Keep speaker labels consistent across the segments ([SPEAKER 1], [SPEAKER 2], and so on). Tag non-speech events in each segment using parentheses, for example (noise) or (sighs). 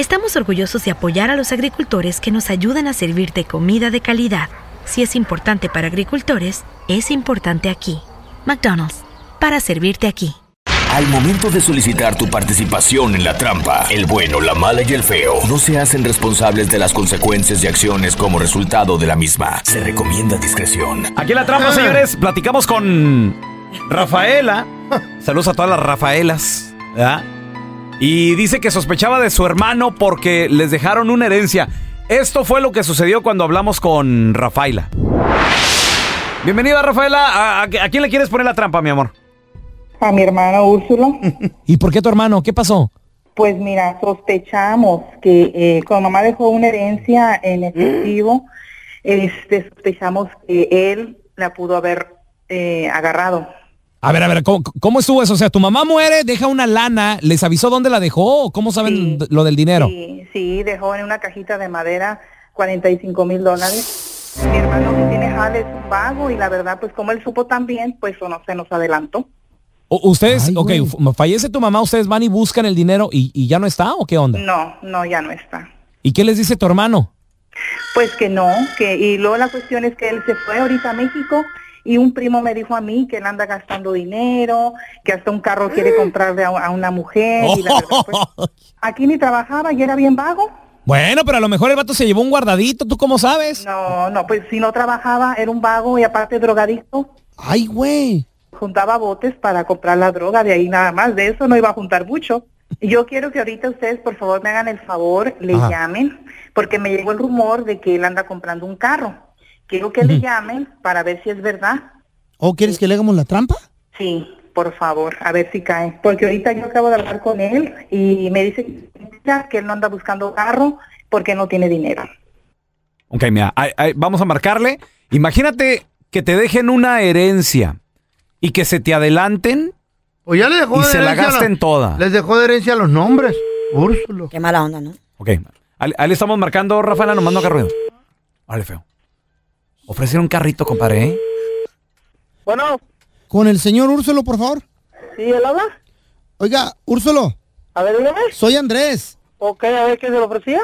[SPEAKER 1] estamos orgullosos de apoyar a los agricultores que nos ayudan a servirte comida de calidad. Si es importante para agricultores, es importante aquí. McDonald's, para servirte aquí.
[SPEAKER 2] Al momento de solicitar tu participación en la trampa, el bueno, la mala y el feo no se hacen responsables de las consecuencias y acciones como resultado de la misma. Se recomienda discreción.
[SPEAKER 3] Aquí en la trampa, señores, platicamos con Rafaela. Saludos a todas las Rafaelas. ¿verdad? Y dice que sospechaba de su hermano porque les dejaron una herencia. Esto fue lo que sucedió cuando hablamos con Rafaela. Bienvenida, Rafaela. ¿A, a- a quién le quieres poner la trampa, mi amor?
[SPEAKER 4] A mi hermana Úrsula. (laughs)
[SPEAKER 5] ¿Y por qué tu hermano? ¿Qué pasó?
[SPEAKER 4] Pues mira, sospechamos que eh, cuando mamá dejó una herencia en efectivo, (gasps) este, sospechamos que él la pudo haber eh, agarrado.
[SPEAKER 5] A ver, a ver, ¿cómo, cómo estuvo eso? O sea, tu mamá muere, deja una lana, ¿les avisó dónde la dejó o cómo saben lo del dinero?
[SPEAKER 4] Sí, sí, dejó en una cajita de madera 45 mil dólares. Mi hermano que tiene jale es un vago y la verdad, pues como él supo también, pues eso no se nos adelantó.
[SPEAKER 5] O- ustedes,
[SPEAKER 4] Ay,
[SPEAKER 5] ok,
[SPEAKER 4] güey.
[SPEAKER 5] fallece tu mamá, ustedes van y buscan el dinero y, y ya no está o qué onda?
[SPEAKER 4] No, no, ya no está.
[SPEAKER 5] ¿Y qué les dice tu hermano?
[SPEAKER 4] Pues que no, que y luego la cuestión es que él se fue ahorita a México y un primo me dijo a mí que él anda gastando dinero, que hasta un carro quiere comprarle a, a una mujer y la verdad, pues, (laughs) aquí ni trabajaba y era bien vago.
[SPEAKER 5] Bueno, pero a lo mejor el vato se llevó un guardadito, ¿tú cómo sabes?
[SPEAKER 4] No, no, pues si no trabajaba era un vago y aparte drogadicto.
[SPEAKER 5] Ay, güey.
[SPEAKER 4] Juntaba botes para comprar la droga, de ahí nada más, de eso no iba a juntar mucho. Yo quiero que ahorita ustedes por favor me hagan el favor, le
[SPEAKER 6] Ajá.
[SPEAKER 4] llamen, porque me llegó el rumor de que él anda comprando un carro. Quiero que le llamen para ver si es verdad.
[SPEAKER 6] ¿O quieres que le hagamos la trampa?
[SPEAKER 4] Sí, por favor, a ver si cae. Porque ahorita yo acabo de hablar con él y me dice que él no anda buscando carro porque no tiene dinero.
[SPEAKER 3] Ok, mira, ahí- ahí vamos a marcarle. Imagínate que te dejen una herencia y que se te adelanten
[SPEAKER 7] O ya le dejó
[SPEAKER 3] y
[SPEAKER 7] de
[SPEAKER 3] se la gasten toda.
[SPEAKER 7] Les dejó de herencia los nombres. Úrsulo.
[SPEAKER 8] Qué mala onda, ¿no?
[SPEAKER 3] Ok, ahí, le estamos marcando, Rafaela, nomás no haga ruido. Vale, feo. Ofrecieron un carrito, compadre, ¿eh?
[SPEAKER 4] Bueno,
[SPEAKER 6] Con el señor Úrsulo, por favor.
[SPEAKER 4] ¿sí él habla?
[SPEAKER 6] Oiga, Úrsulo,
[SPEAKER 4] A ver, dígame.
[SPEAKER 6] soy Andrés.
[SPEAKER 4] Ok, a ver qué se le ofrecía.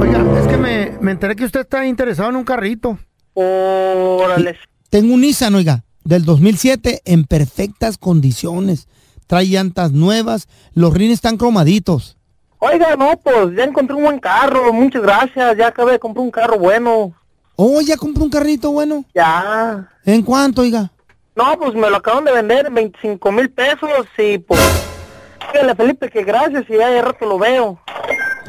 [SPEAKER 7] Oiga, es que me, me enteré que usted está interesado en un carrito.
[SPEAKER 4] Órale.
[SPEAKER 6] Tengo un Nissan, oiga, del 2007 en perfectas condiciones. Trae llantas nuevas, los rines están cromaditos.
[SPEAKER 4] Oiga, no, pues ya encontré un buen carro, muchas gracias, ya acabé de comprar un carro bueno.
[SPEAKER 6] Oh, ya compré un carrito bueno.
[SPEAKER 4] Ya.
[SPEAKER 6] ¿En cuánto, oiga?
[SPEAKER 4] No, pues me lo acaban de vender en 25 mil pesos y pues... Dígale, Felipe, que gracias y ya de rato lo veo.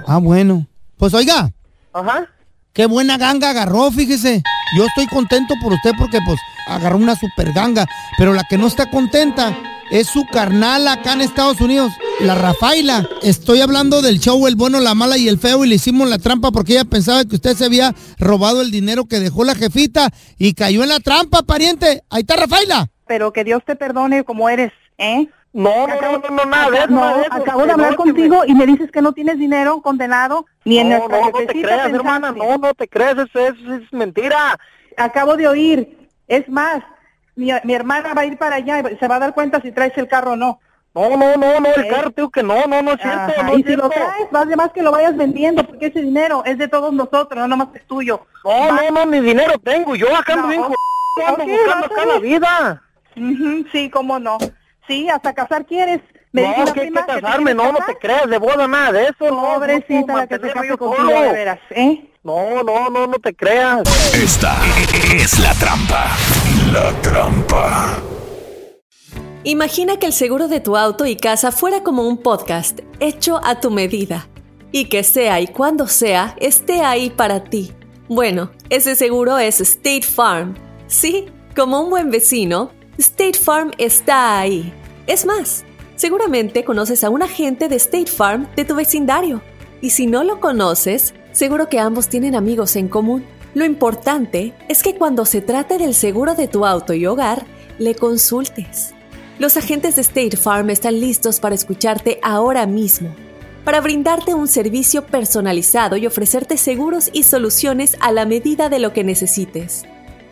[SPEAKER 6] Ah, bueno. Pues oiga,
[SPEAKER 4] Ajá.
[SPEAKER 6] qué buena ganga agarró, fíjese. Yo estoy contento por usted porque pues agarró una super ganga, pero la que no está contenta es su carnal acá en Estados Unidos, la Rafaela. Estoy hablando del show El Bueno, la Mala y el Feo y le hicimos la trampa porque ella pensaba que usted se había robado el dinero que dejó la jefita y cayó en la trampa, pariente. Ahí está Rafaela.
[SPEAKER 4] Pero que Dios te perdone como eres, ¿eh?
[SPEAKER 7] No, no, no, no, no, nada de eso,
[SPEAKER 4] No,
[SPEAKER 7] nada de eso.
[SPEAKER 4] acabo de hablar
[SPEAKER 7] No, que me-
[SPEAKER 4] contigo y me dices que no tienes dinero condenado ni en
[SPEAKER 7] No,
[SPEAKER 4] nuestra
[SPEAKER 7] no, no te creas,
[SPEAKER 4] pensaste.
[SPEAKER 7] hermana, no, no te creas, eso, eso es mentira.
[SPEAKER 4] Acabo de oír. Es más, mi, mi hermana va a ir para allá y se va a dar cuenta si traes el carro o no.
[SPEAKER 7] No, no, no, no, el
[SPEAKER 4] ¿Eh?
[SPEAKER 7] carro, tío, que no, no, no es cierto,
[SPEAKER 4] Ajá,
[SPEAKER 7] no
[SPEAKER 4] y si lo traes, más de más que lo vayas vendiendo, porque ese dinero es de todos nosotros, no nomás es tuyo.
[SPEAKER 7] No, no, no, ni dinero tengo, yo acá ando
[SPEAKER 4] No,
[SPEAKER 7] bien buscando acá la vida.
[SPEAKER 4] Ujú, sí, cómo no. Sí, hasta casar quieres. Me dijo
[SPEAKER 7] No,
[SPEAKER 4] una
[SPEAKER 7] que hay que
[SPEAKER 4] prima que te
[SPEAKER 7] casarme, no, no te creas, de boda nada de eso, no.
[SPEAKER 4] Pobrecita
[SPEAKER 7] no,
[SPEAKER 4] la que se case contigo, de veras, ¿eh?
[SPEAKER 7] No, no, no, no te creas.
[SPEAKER 2] Esta es la trampa. La trampa.
[SPEAKER 9] Imagina que el seguro de tu auto y casa fuera como un podcast hecho a tu medida y que sea y cuando sea esté ahí para ti. Bueno, ese seguro es State Farm. Sí, como un buen vecino, State Farm está ahí. Es más, seguramente conoces a un agente de State Farm de tu vecindario. Y si no lo conoces, seguro que ambos tienen amigos en común. Lo importante es que cuando se trate del seguro de tu auto y hogar, le consultes. Los agentes de State Farm están listos para escucharte ahora mismo, para brindarte un servicio personalizado y ofrecerte seguros y soluciones a la medida de lo que necesites.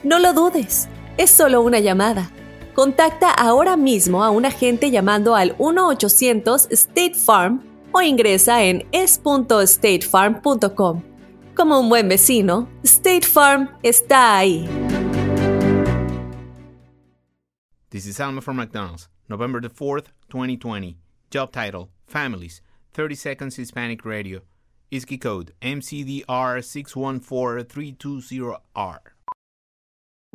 [SPEAKER 9] No lo dudes, es solo una llamada. Contacta ahora mismo a un agente llamando al 1-800 State Farm o ingresa en es.statefarm.com. Como un buen vecino, State Farm está ahí.
[SPEAKER 10] This is Alma from McDonald's, November the 4th, 2020. Job title Families, 30 Seconds Hispanic Radio. ISKI code MCDR614320R.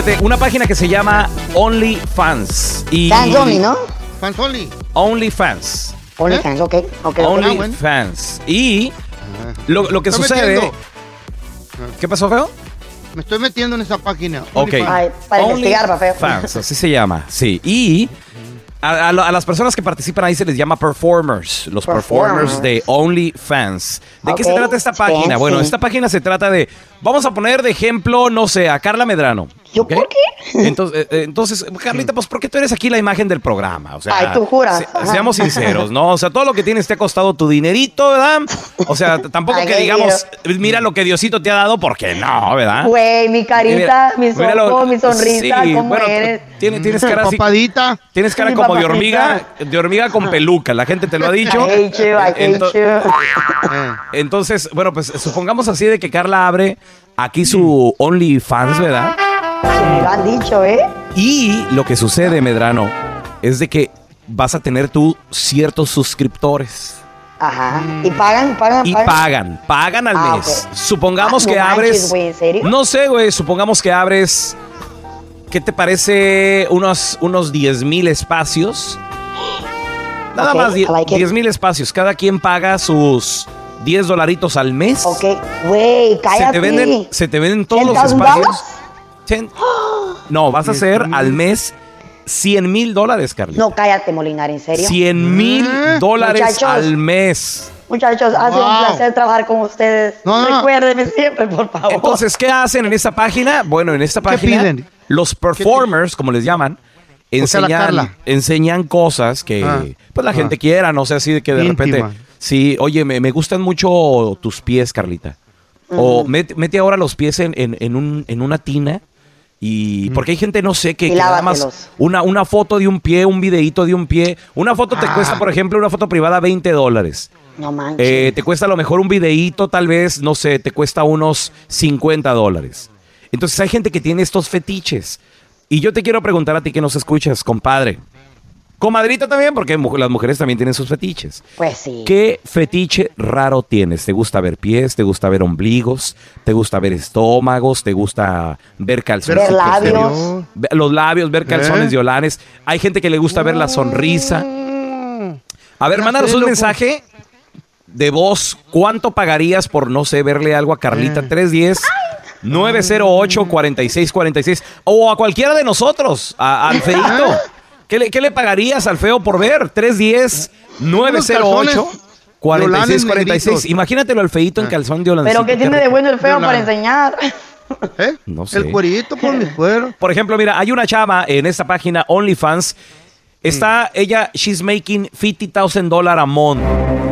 [SPEAKER 3] Fíjate, una página que se llama OnlyFans. Y
[SPEAKER 8] Fans only, ¿no?
[SPEAKER 7] Fans only.
[SPEAKER 3] OnlyFans.
[SPEAKER 8] OnlyFans, ok. ok.
[SPEAKER 3] OnlyFans. Y lo, lo que sucede.
[SPEAKER 7] metiendo.
[SPEAKER 3] ¿Qué pasó, feo?
[SPEAKER 7] Me estoy metiendo en esa página.
[SPEAKER 3] Ok.
[SPEAKER 8] Ay, para investigar, pa' feo.
[SPEAKER 3] Fans, así se llama. Sí. Y a, a lo- a las personas que participan ahí se les llama performers. Los performers,
[SPEAKER 8] Performers.
[SPEAKER 3] de OnlyFans. ¿De qué se trata esta página? Bueno, esta página se trata de. Vamos a poner de ejemplo, no sé, a Carla Medrano.
[SPEAKER 8] ¿Yo por qué? (laughs)
[SPEAKER 3] Entonces, eh, eh, entonces, Carlita, pues porque tú eres aquí la imagen del programa. O sea,
[SPEAKER 8] Ay, tú juras.
[SPEAKER 3] se- seamos sinceros, ¿no? O sea, todo lo que tienes te ha costado tu dinerito, ¿verdad? O sea, tampoco
[SPEAKER 8] Ay,
[SPEAKER 3] que digamos, mira lo que Diosito te ha dado, porque no, ¿verdad?
[SPEAKER 8] Güey, mi carita, mis
[SPEAKER 3] Mira lo-
[SPEAKER 8] ojos, mi sonrisa,
[SPEAKER 3] sí,
[SPEAKER 8] ¿cómo
[SPEAKER 3] bueno,
[SPEAKER 8] eres?
[SPEAKER 3] Tienes, tienes cara así.
[SPEAKER 7] Papadita.
[SPEAKER 3] Tienes cara como de hormiga, de hormiga con peluca. La gente te lo ha dicho.
[SPEAKER 8] I hate you, I hate
[SPEAKER 3] Ento-
[SPEAKER 8] you.
[SPEAKER 3] Entonces, bueno, pues supongamos así de que Carla abre aquí su OnlyFans, ¿verdad?
[SPEAKER 8] Sí, lo han dicho, ¿eh?
[SPEAKER 3] Y lo que sucede, Medrano, es de que vas a tener tú ciertos suscriptores.
[SPEAKER 8] Ajá. Y pagan, pagan, pagan.
[SPEAKER 3] y pagan. pagan, al
[SPEAKER 8] ah,
[SPEAKER 3] mes. Supongamos
[SPEAKER 8] ah,
[SPEAKER 3] que
[SPEAKER 8] no
[SPEAKER 3] abres.
[SPEAKER 8] Manches, güey, ¿en serio?
[SPEAKER 3] No sé, güey. Supongamos que abres. ¿Qué te parece? Unos, unos 10 mil espacios. Nada más, 10 mil espacios. Cada quien paga sus 10 dolaritos al mes.
[SPEAKER 8] Ok, güey, cállate.
[SPEAKER 3] Se te venden, se te venden todos los espacios no, vas a hacer al mes 100 mil dólares, Carlita.
[SPEAKER 8] No, cállate, Molinar, ¿en serio?
[SPEAKER 3] 100 mil dólares al mes.
[SPEAKER 8] Muchachos, ha sido un placer trabajar con ustedes.
[SPEAKER 7] No.
[SPEAKER 8] Recuérdenme siempre, por favor.
[SPEAKER 3] Entonces, ¿qué hacen en esta página? Bueno, en esta página, los performers, como les llaman, enseñan, enseñan cosas que pues la gente quiera, no sé, así de que de repente, sí, oye, me, gustan mucho tus pies, Carlita. O mete ahora los pies en, en, un, en una tina y porque hay gente, no sé, que, nada más una, una foto de un pie, un videíto de un pie. Una foto te
[SPEAKER 7] Ah.
[SPEAKER 3] cuesta, por ejemplo, una foto privada 20 dólares.
[SPEAKER 8] No manches.
[SPEAKER 3] Eh, te cuesta a lo mejor un videíto, tal vez, no sé, te cuesta unos 50 dólares. Entonces hay gente que tiene estos fetiches. Y yo te quiero preguntar a ti que nos escuchas, compadre. Comadrita también, porque mu- las mujeres también tienen sus fetiches.
[SPEAKER 8] Pues sí.
[SPEAKER 3] ¿Qué fetiche raro tienes? ¿Te gusta ver pies? ¿Te gusta ver ombligos? ¿Te gusta ver estómagos? ¿Te gusta ver calzones?
[SPEAKER 8] Ver labios.
[SPEAKER 3] Ve- Los labios, ver calzones
[SPEAKER 7] ¿Eh?
[SPEAKER 3] de olanes. Hay gente que le gusta ver la sonrisa. A ver,
[SPEAKER 7] Ya
[SPEAKER 3] mándanos
[SPEAKER 7] sé,
[SPEAKER 3] un
[SPEAKER 7] loco.
[SPEAKER 3] mensaje de voz. ¿Cuánto pagarías por, no sé, verle algo a Carlita?
[SPEAKER 7] Eh.
[SPEAKER 3] 310 908 4646 o a cualquiera de nosotros, a, al feito. ¿Qué le, ¿Qué le pagarías al feo por ver? 310 908 4646.
[SPEAKER 7] negritos.
[SPEAKER 3] Imagínatelo al feito en calzón de.
[SPEAKER 8] Pero ¿qué tiene de bueno el feo
[SPEAKER 7] Hola.
[SPEAKER 8] para enseñar?
[SPEAKER 7] ¿Eh?
[SPEAKER 3] No sé.
[SPEAKER 7] El cuerito por mi cuero.
[SPEAKER 3] Por ejemplo, mira, hay una chava en esta página OnlyFans. Está ella, she's making $50,000 a month.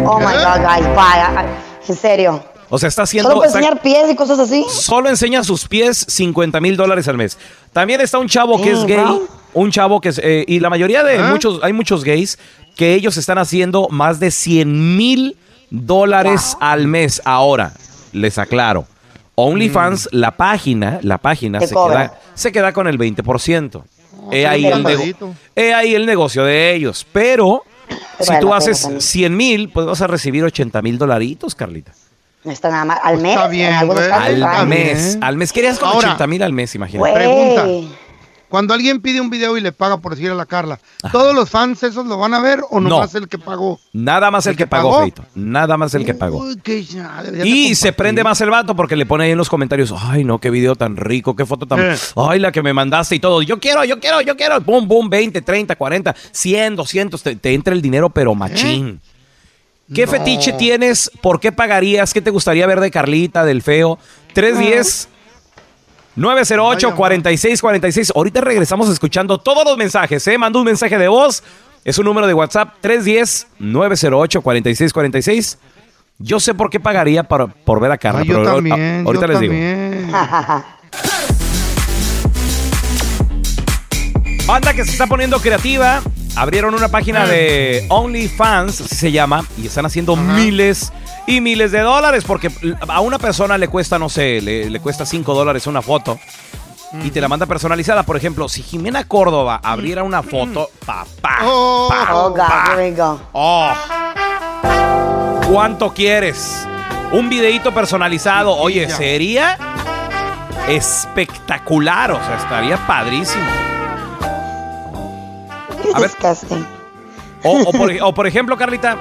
[SPEAKER 8] Oh my God, guys, bye. En serio.
[SPEAKER 3] O sea, está haciendo.
[SPEAKER 8] Solo para
[SPEAKER 3] está-
[SPEAKER 8] enseñar pies y cosas así.
[SPEAKER 3] solo enseña sus pies 50 mil dólares al mes. También está un chavo que es gay.
[SPEAKER 8] bro.
[SPEAKER 3] Un chavo que es. eh, y la mayoría de
[SPEAKER 7] ¿Ah?
[SPEAKER 3] muchos. Hay muchos gays que ellos están haciendo más de 100 mil dólares al mes ahora. Les aclaro. OnlyFans, la página, la página se queda, se queda con el 20%. He,
[SPEAKER 7] sí,
[SPEAKER 3] ahí
[SPEAKER 8] pero
[SPEAKER 3] el nego- he ahí el negocio de ellos. Pero si
[SPEAKER 8] vale
[SPEAKER 3] tú haces
[SPEAKER 8] también.
[SPEAKER 3] 100 mil, pues vas a recibir 80 mil dolaritos, Carlita.
[SPEAKER 8] No está nada mal. Al mes.
[SPEAKER 7] Está bien,
[SPEAKER 3] Al
[SPEAKER 7] Está
[SPEAKER 8] ay,
[SPEAKER 3] mes.
[SPEAKER 7] bien.
[SPEAKER 3] Al mes. Querías con
[SPEAKER 7] Ahora-
[SPEAKER 3] 80 mil al mes, imagínate.
[SPEAKER 7] Pregunta. Cuando alguien pide un video y le paga por decir a la Carla, ¿todos los fans esos lo van a ver o
[SPEAKER 3] No.
[SPEAKER 7] nomás el que pagó?
[SPEAKER 3] Nada más el,
[SPEAKER 7] ¿El
[SPEAKER 3] que,
[SPEAKER 7] que
[SPEAKER 3] pagó,
[SPEAKER 7] pagó?
[SPEAKER 3] Feito. Nada más el que pagó.
[SPEAKER 7] Uy, ya,
[SPEAKER 3] Y se prende más el vato porque le pone ahí en los comentarios, ay no, qué video tan rico, qué foto tan...
[SPEAKER 7] Eh.
[SPEAKER 3] Ay, la que me mandaste y todo. Yo quiero, yo quiero, yo quiero. Boom, boom, 20, 30, 40, 100, 200. Te, te entra el dinero, pero machín. ¿Qué fetiche tienes? ¿Por qué pagarías? ¿Qué te gustaría ver de Carlita, del feo? 310 908-4646. Ahorita regresamos escuchando todos los mensajes, ¿eh? Manda un mensaje de voz. Es un número de WhatsApp 310-908-4646. Yo sé por qué pagaría por, por ver a Carla,
[SPEAKER 7] Ay, yo
[SPEAKER 3] pero
[SPEAKER 7] también,
[SPEAKER 3] ahorita
[SPEAKER 7] yo
[SPEAKER 3] les digo. Banda que se está poniendo creativa. Abrieron una página de OnlyFans, así se llama, y están haciendo miles y miles de dólares porque a una persona le cuesta, no sé, le, le cuesta 5 dólares una foto y te la manda personalizada. Por ejemplo, si Jimena Córdoba abriera una foto, papá,
[SPEAKER 7] Oh,
[SPEAKER 3] pa,
[SPEAKER 8] Oh, God,
[SPEAKER 3] pa,
[SPEAKER 8] here we go.
[SPEAKER 3] oh. ¿Cuánto quieres? Un videíto personalizado. Oye, sería espectacular. O sea, estaría padrísimo. A ver. O, o por, (laughs) o por ejemplo, Carlita,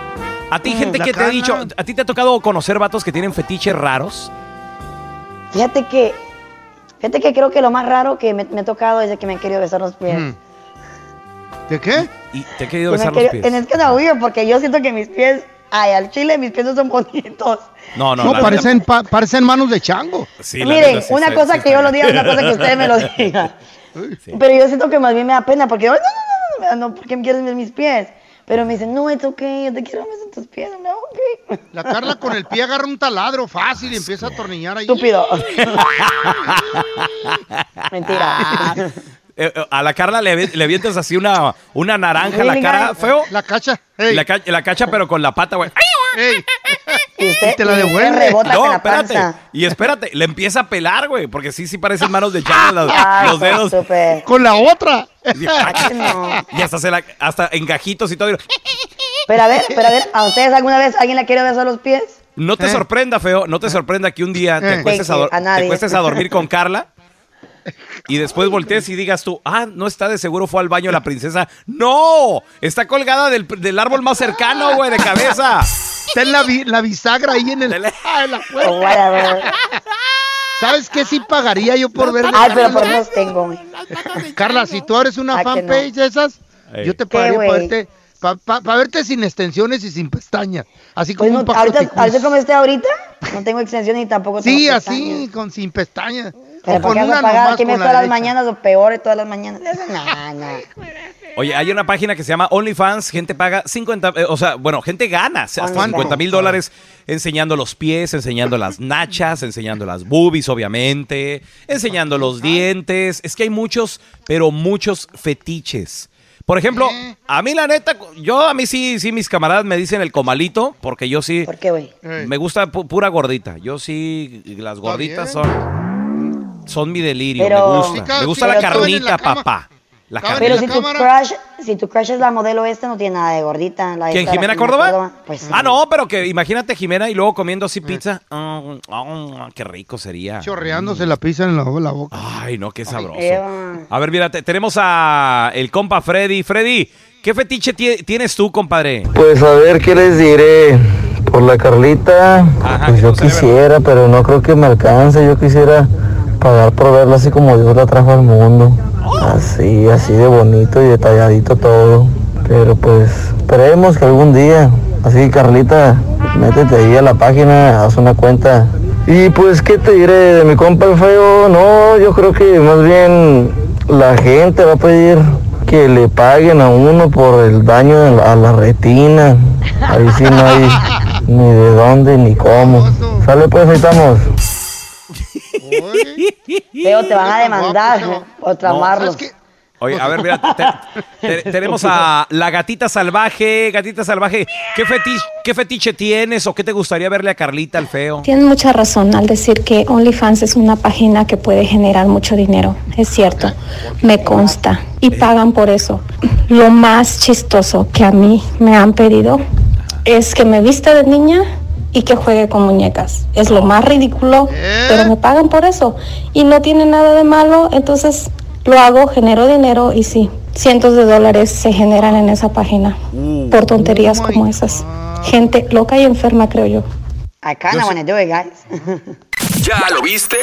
[SPEAKER 3] a ti gente que te ha dicho, a ti te ha tocado conocer vatos que tienen fetiches raros.
[SPEAKER 8] Fíjate que, fíjate que creo que lo más raro que me, me ha tocado es de que me han querido besar los pies.
[SPEAKER 7] Mm. ¿De qué?
[SPEAKER 3] Y te he querido besar los
[SPEAKER 8] querido-
[SPEAKER 3] pies.
[SPEAKER 8] Es que no porque yo siento que mis pies, ay, al chile mis pies no son bonitos.
[SPEAKER 3] No, no,
[SPEAKER 7] No,
[SPEAKER 3] la
[SPEAKER 7] parecen, pa- parecen manos de chango.
[SPEAKER 3] sí,
[SPEAKER 8] Miren,
[SPEAKER 3] sí
[SPEAKER 8] una
[SPEAKER 3] está-
[SPEAKER 8] cosa
[SPEAKER 3] sí
[SPEAKER 8] que yo lo diga, otra cosa que ustedes me lo (laughs) digan.
[SPEAKER 3] Sí.
[SPEAKER 8] Pero yo siento que más bien me da pena porque, "Ay, no, no, no, no, no, ¿por qué me quieres ver mis pies? Pero me dicen, no, es ok, yo te quiero besar tus pies, no, ok.
[SPEAKER 7] La Carla con el pie agarra un taladro fácil y empieza a atornillar ahí.
[SPEAKER 8] Estúpido. (laughs) Mentira.
[SPEAKER 3] Eh, eh, a la Carla le, le avientas así una, una naranja a la cara, feo.
[SPEAKER 7] La cacha.
[SPEAKER 3] Y
[SPEAKER 7] Ey,
[SPEAKER 3] La, ca- la cacha, pero con la pata, güey.
[SPEAKER 7] Ey. (laughs)
[SPEAKER 8] Y usted,
[SPEAKER 7] Y te la
[SPEAKER 8] y usted
[SPEAKER 7] devuelve.
[SPEAKER 8] rebota
[SPEAKER 3] No,
[SPEAKER 8] la
[SPEAKER 3] espérate.
[SPEAKER 8] panza.
[SPEAKER 3] Y espérate, le empieza a pelar, güey. Porque sí, sí parecen manos de (laughs)
[SPEAKER 8] Ay,
[SPEAKER 3] los dedos.
[SPEAKER 7] Con la otra.
[SPEAKER 8] Ay, no.
[SPEAKER 3] Y hasta, se la, hasta en gajitos y todo.
[SPEAKER 8] Pero a ver, pero a ver, ¿a ustedes alguna vez alguien le quiere besar los pies?
[SPEAKER 3] No te
[SPEAKER 7] Eh.
[SPEAKER 3] sorprenda, feo. No te sorprenda que un día te
[SPEAKER 7] Eh.
[SPEAKER 3] acuestes, a.
[SPEAKER 8] A
[SPEAKER 3] te acuestes a dormir con (laughs) Carla y después voltees y digas tú, ah, no está de seguro, fue al baño la princesa. ¡No! Está colgada del, del árbol más cercano, güey, de cabeza.
[SPEAKER 7] Está en la, bi- la bisagra ahí en el. Ah, en la puerta.
[SPEAKER 8] whatever.
[SPEAKER 7] ¿Sabes qué sí pagaría yo por ver?
[SPEAKER 8] Ay, pero por Dios tengo, güey.
[SPEAKER 7] Carla, si tú eres una
[SPEAKER 8] Ah,
[SPEAKER 7] fanpage de esas,
[SPEAKER 3] Ey.
[SPEAKER 7] yo te
[SPEAKER 8] ¿Qué,
[SPEAKER 7] pagaría para verte, pa- pa- pa verte sin extensiones y sin pestañas. Así
[SPEAKER 8] Pues
[SPEAKER 7] como
[SPEAKER 8] no,
[SPEAKER 7] un pájaro
[SPEAKER 8] ahorita, como esté ahorita, no tengo extensión ni tampoco tengo
[SPEAKER 7] Sí,
[SPEAKER 8] pestañas.
[SPEAKER 7] así, con sin pestañas.
[SPEAKER 8] Pero
[SPEAKER 7] o
[SPEAKER 8] ¿por
[SPEAKER 7] con una nomás
[SPEAKER 8] ¿Qué me
[SPEAKER 7] la
[SPEAKER 8] todas las mañanas o peor de todas las mañanas? No, no.
[SPEAKER 3] Oye, hay una página que se llama OnlyFans. Gente paga 50, eh, o sea, bueno, gente gana hasta
[SPEAKER 8] OnlyFans.
[SPEAKER 3] 50 mil dólares enseñando los pies, enseñando las nachas, enseñando las boobies, obviamente, enseñando los dientes. Es que hay muchos, pero muchos fetiches. Por ejemplo, a mí la neta, yo a mí sí, sí, mis camaradas me dicen el comalito, porque yo sí,
[SPEAKER 8] ¿Por qué, güey?
[SPEAKER 7] Ey.
[SPEAKER 3] me gusta pu- pura gordita. Yo sí, las gorditas son, son mi delirio,
[SPEAKER 8] Pero-
[SPEAKER 3] me gusta.
[SPEAKER 7] Sí,
[SPEAKER 3] me gusta
[SPEAKER 7] sí,
[SPEAKER 3] la carnita,
[SPEAKER 7] la
[SPEAKER 3] papá. La
[SPEAKER 7] en
[SPEAKER 8] Pero si tu crush, si tu crush es la modelo esta, no tiene nada de gordita. La
[SPEAKER 3] ¿Quién,
[SPEAKER 8] la
[SPEAKER 3] Jimena Córdoba?
[SPEAKER 8] Pues sí.
[SPEAKER 3] Ah, no, pero que imagínate Jimena y luego comiendo así pizza. Ah, ah, qué rico sería.
[SPEAKER 7] Chorreándose la pizza en la, la boca.
[SPEAKER 3] Ay, no, qué sabroso. A ver, mira, te- tenemos a el compa Freddy. Freddy, ¿qué fetiche tie- tienes tú, compadre?
[SPEAKER 11] Pues a ver qué les diré. Por la Carlita,
[SPEAKER 3] Ajá,
[SPEAKER 11] pues yo quisiera, pero no creo que me alcance. Yo quisiera pagar por verla así como Dios la trajo al mundo. Así, así de bonito y detalladito todo. Pero pues esperemos que algún día. Así Carlita, métete ahí a la página, haz una cuenta. Y pues, ¿qué te diré de mi compa el feo? No, yo creo que más bien la gente va a pedir que le paguen a uno por el daño a la- a la retina. Ahí sí no hay ni de dónde ni cómo. Sale pues, ahí estamos.
[SPEAKER 8] Feo, te van a demandar por tramarlos.
[SPEAKER 3] Oye, a ver, mira, te- te- (laughs) tenemos a la gatita salvaje. Gatita salvaje, ¿qué, fetiche, ¿qué fetiche tienes o qué te gustaría verle a Carlita el feo?
[SPEAKER 12] Tienen mucha razón al decir que OnlyFans es una página que puede generar mucho dinero. Es cierto, me consta. Y pagan por eso. Lo más chistoso que a mí me han pedido es que me vista de niña y que juegue con muñecas. Es lo más ridículo, pero me pagan por eso. Y no tiene nada de malo, entonces lo hago, genero dinero y sí, cientos de dólares se generan en esa página por tonterías como esas. Gente loca y enferma, creo yo.
[SPEAKER 8] I kinda wanna do it, guys. (laughs)
[SPEAKER 2] ¿Ya lo viste?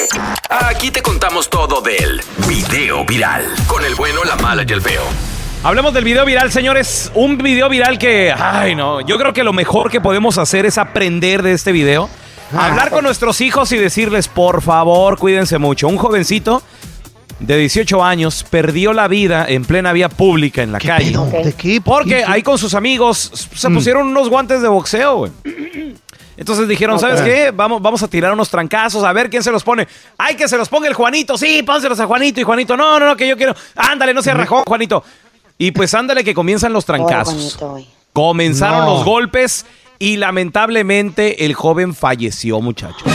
[SPEAKER 2] Aquí te contamos todo del video viral. Con el bueno, la mala y el feo.
[SPEAKER 3] Hablemos del video viral, señores. Un video viral que, ay, no, yo creo que lo mejor que podemos hacer es aprender de este video. Hablar con nuestros hijos y decirles, por favor, cuídense mucho. Un jovencito de 18 años perdió la vida en plena vía pública en la calle.
[SPEAKER 7] pedo? ¿De qué? ¿Por
[SPEAKER 3] Porque
[SPEAKER 7] qué?
[SPEAKER 3] ahí con sus amigos se
[SPEAKER 7] Mm.
[SPEAKER 3] pusieron unos guantes de boxeo, güey. Entonces dijeron, ¿sabes qué? Vamos, vamos a tirar unos trancazos, a ver quién se los pone. ¡Ay, que se los ponga el Juanito! Sí, pónselos a Juanito. Y Juanito, no, no, no, que yo quiero. Ándale, no se rajó, Juanito. Y pues ándale que comienzan los trancazos. Comenzaron
[SPEAKER 7] No.
[SPEAKER 3] los golpes y lamentablemente el joven falleció, muchacho.
[SPEAKER 7] ¿Cómo?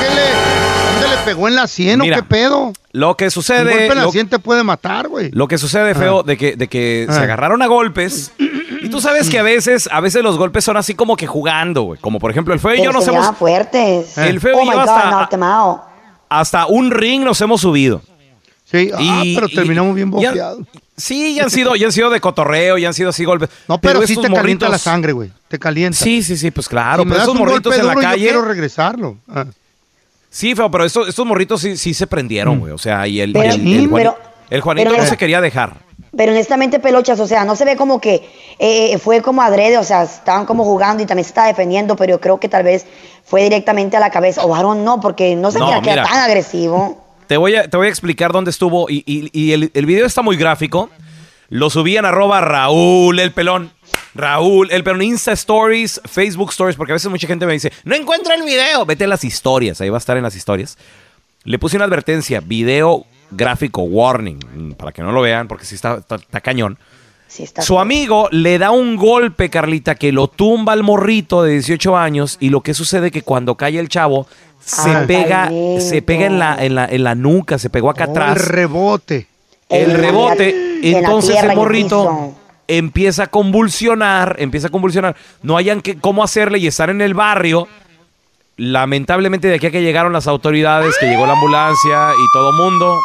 [SPEAKER 7] ¿Qué le, ¿Dónde le pegó en la sien
[SPEAKER 3] Mira,
[SPEAKER 7] o qué pedo?
[SPEAKER 3] Lo que
[SPEAKER 7] Un
[SPEAKER 3] sucede...
[SPEAKER 7] golpe en la
[SPEAKER 3] lo-
[SPEAKER 7] sien te puede matar, güey.
[SPEAKER 3] Lo que sucede, feo, de que, de que se
[SPEAKER 7] Ah.
[SPEAKER 3] agarraron a golpes. Y tú sabes que a veces, a veces los golpes son así como que jugando, güey. Como por ejemplo, el feo y yo nos
[SPEAKER 8] se
[SPEAKER 3] hemos.
[SPEAKER 8] fuertes.
[SPEAKER 3] El feo
[SPEAKER 8] oh
[SPEAKER 3] y
[SPEAKER 8] my
[SPEAKER 3] yo
[SPEAKER 8] God.
[SPEAKER 3] Hasta un ring nos hemos subido.
[SPEAKER 7] Sí, ah,
[SPEAKER 3] Y-
[SPEAKER 7] pero
[SPEAKER 3] y-
[SPEAKER 7] terminamos bien
[SPEAKER 3] ya-
[SPEAKER 7] boqueados.
[SPEAKER 3] Sí, ya han sido, ya han sido de cotorreo, ya han sido así golpes.
[SPEAKER 7] No, pero, sí
[SPEAKER 3] estos
[SPEAKER 7] te calienta
[SPEAKER 3] morritos-
[SPEAKER 7] la sangre, güey. Te calienta.
[SPEAKER 3] Sí, sí, sí, pues claro.
[SPEAKER 7] si me
[SPEAKER 3] pero
[SPEAKER 7] das
[SPEAKER 3] esos
[SPEAKER 7] un golpe
[SPEAKER 3] morritos en la
[SPEAKER 7] duro, yo
[SPEAKER 3] calle.
[SPEAKER 7] quiero regresarlo. Ah.
[SPEAKER 3] Sí, feo, pero estos, estos morritos sí, sí se prendieron, güey. O sea, y el,
[SPEAKER 8] Pero-
[SPEAKER 3] el, el Juani-
[SPEAKER 8] pero-
[SPEAKER 3] el Juanito
[SPEAKER 8] pero-
[SPEAKER 3] no se quería dejar.
[SPEAKER 8] Pero honestamente, pelochas, o sea, no se ve como que eh, fue como adrede, o sea, estaban como jugando y también se estaba defendiendo, pero yo creo que tal vez fue directamente a la cabeza. O varón no, porque no se
[SPEAKER 3] No,
[SPEAKER 8] mira que era
[SPEAKER 3] mira.
[SPEAKER 8] tan agresivo.
[SPEAKER 3] Te voy a, te voy a explicar dónde estuvo. Y, y- el, el video está muy gráfico. Lo subí en arroba Raúl el pelón. Raúl el pelón. Insta Stories, Facebook Stories, porque a veces mucha gente me dice, no encuentro el video. Vete a las historias, ahí va a estar en las historias. Le puse una advertencia, video gráfico, warning, para que no lo vean, porque sí está, está- está cañón.
[SPEAKER 8] Sí, está
[SPEAKER 3] Su amigo le da un golpe, Carlita, que lo tumba al morrito de 18 años y lo que sucede que cuando cae el chavo se pega, se pega en la, en la, en la nuca, se pegó acá
[SPEAKER 7] Oh,
[SPEAKER 3] atrás.
[SPEAKER 7] El rebote.
[SPEAKER 3] el rebote,
[SPEAKER 8] la
[SPEAKER 3] entonces el morrito empieza a convulsionar, empieza a convulsionar, no hayan que, cómo hacerle y estar en el barrio. Lamentablemente de aquí a que llegaron las autoridades, que llegó la ambulancia y todo mundo,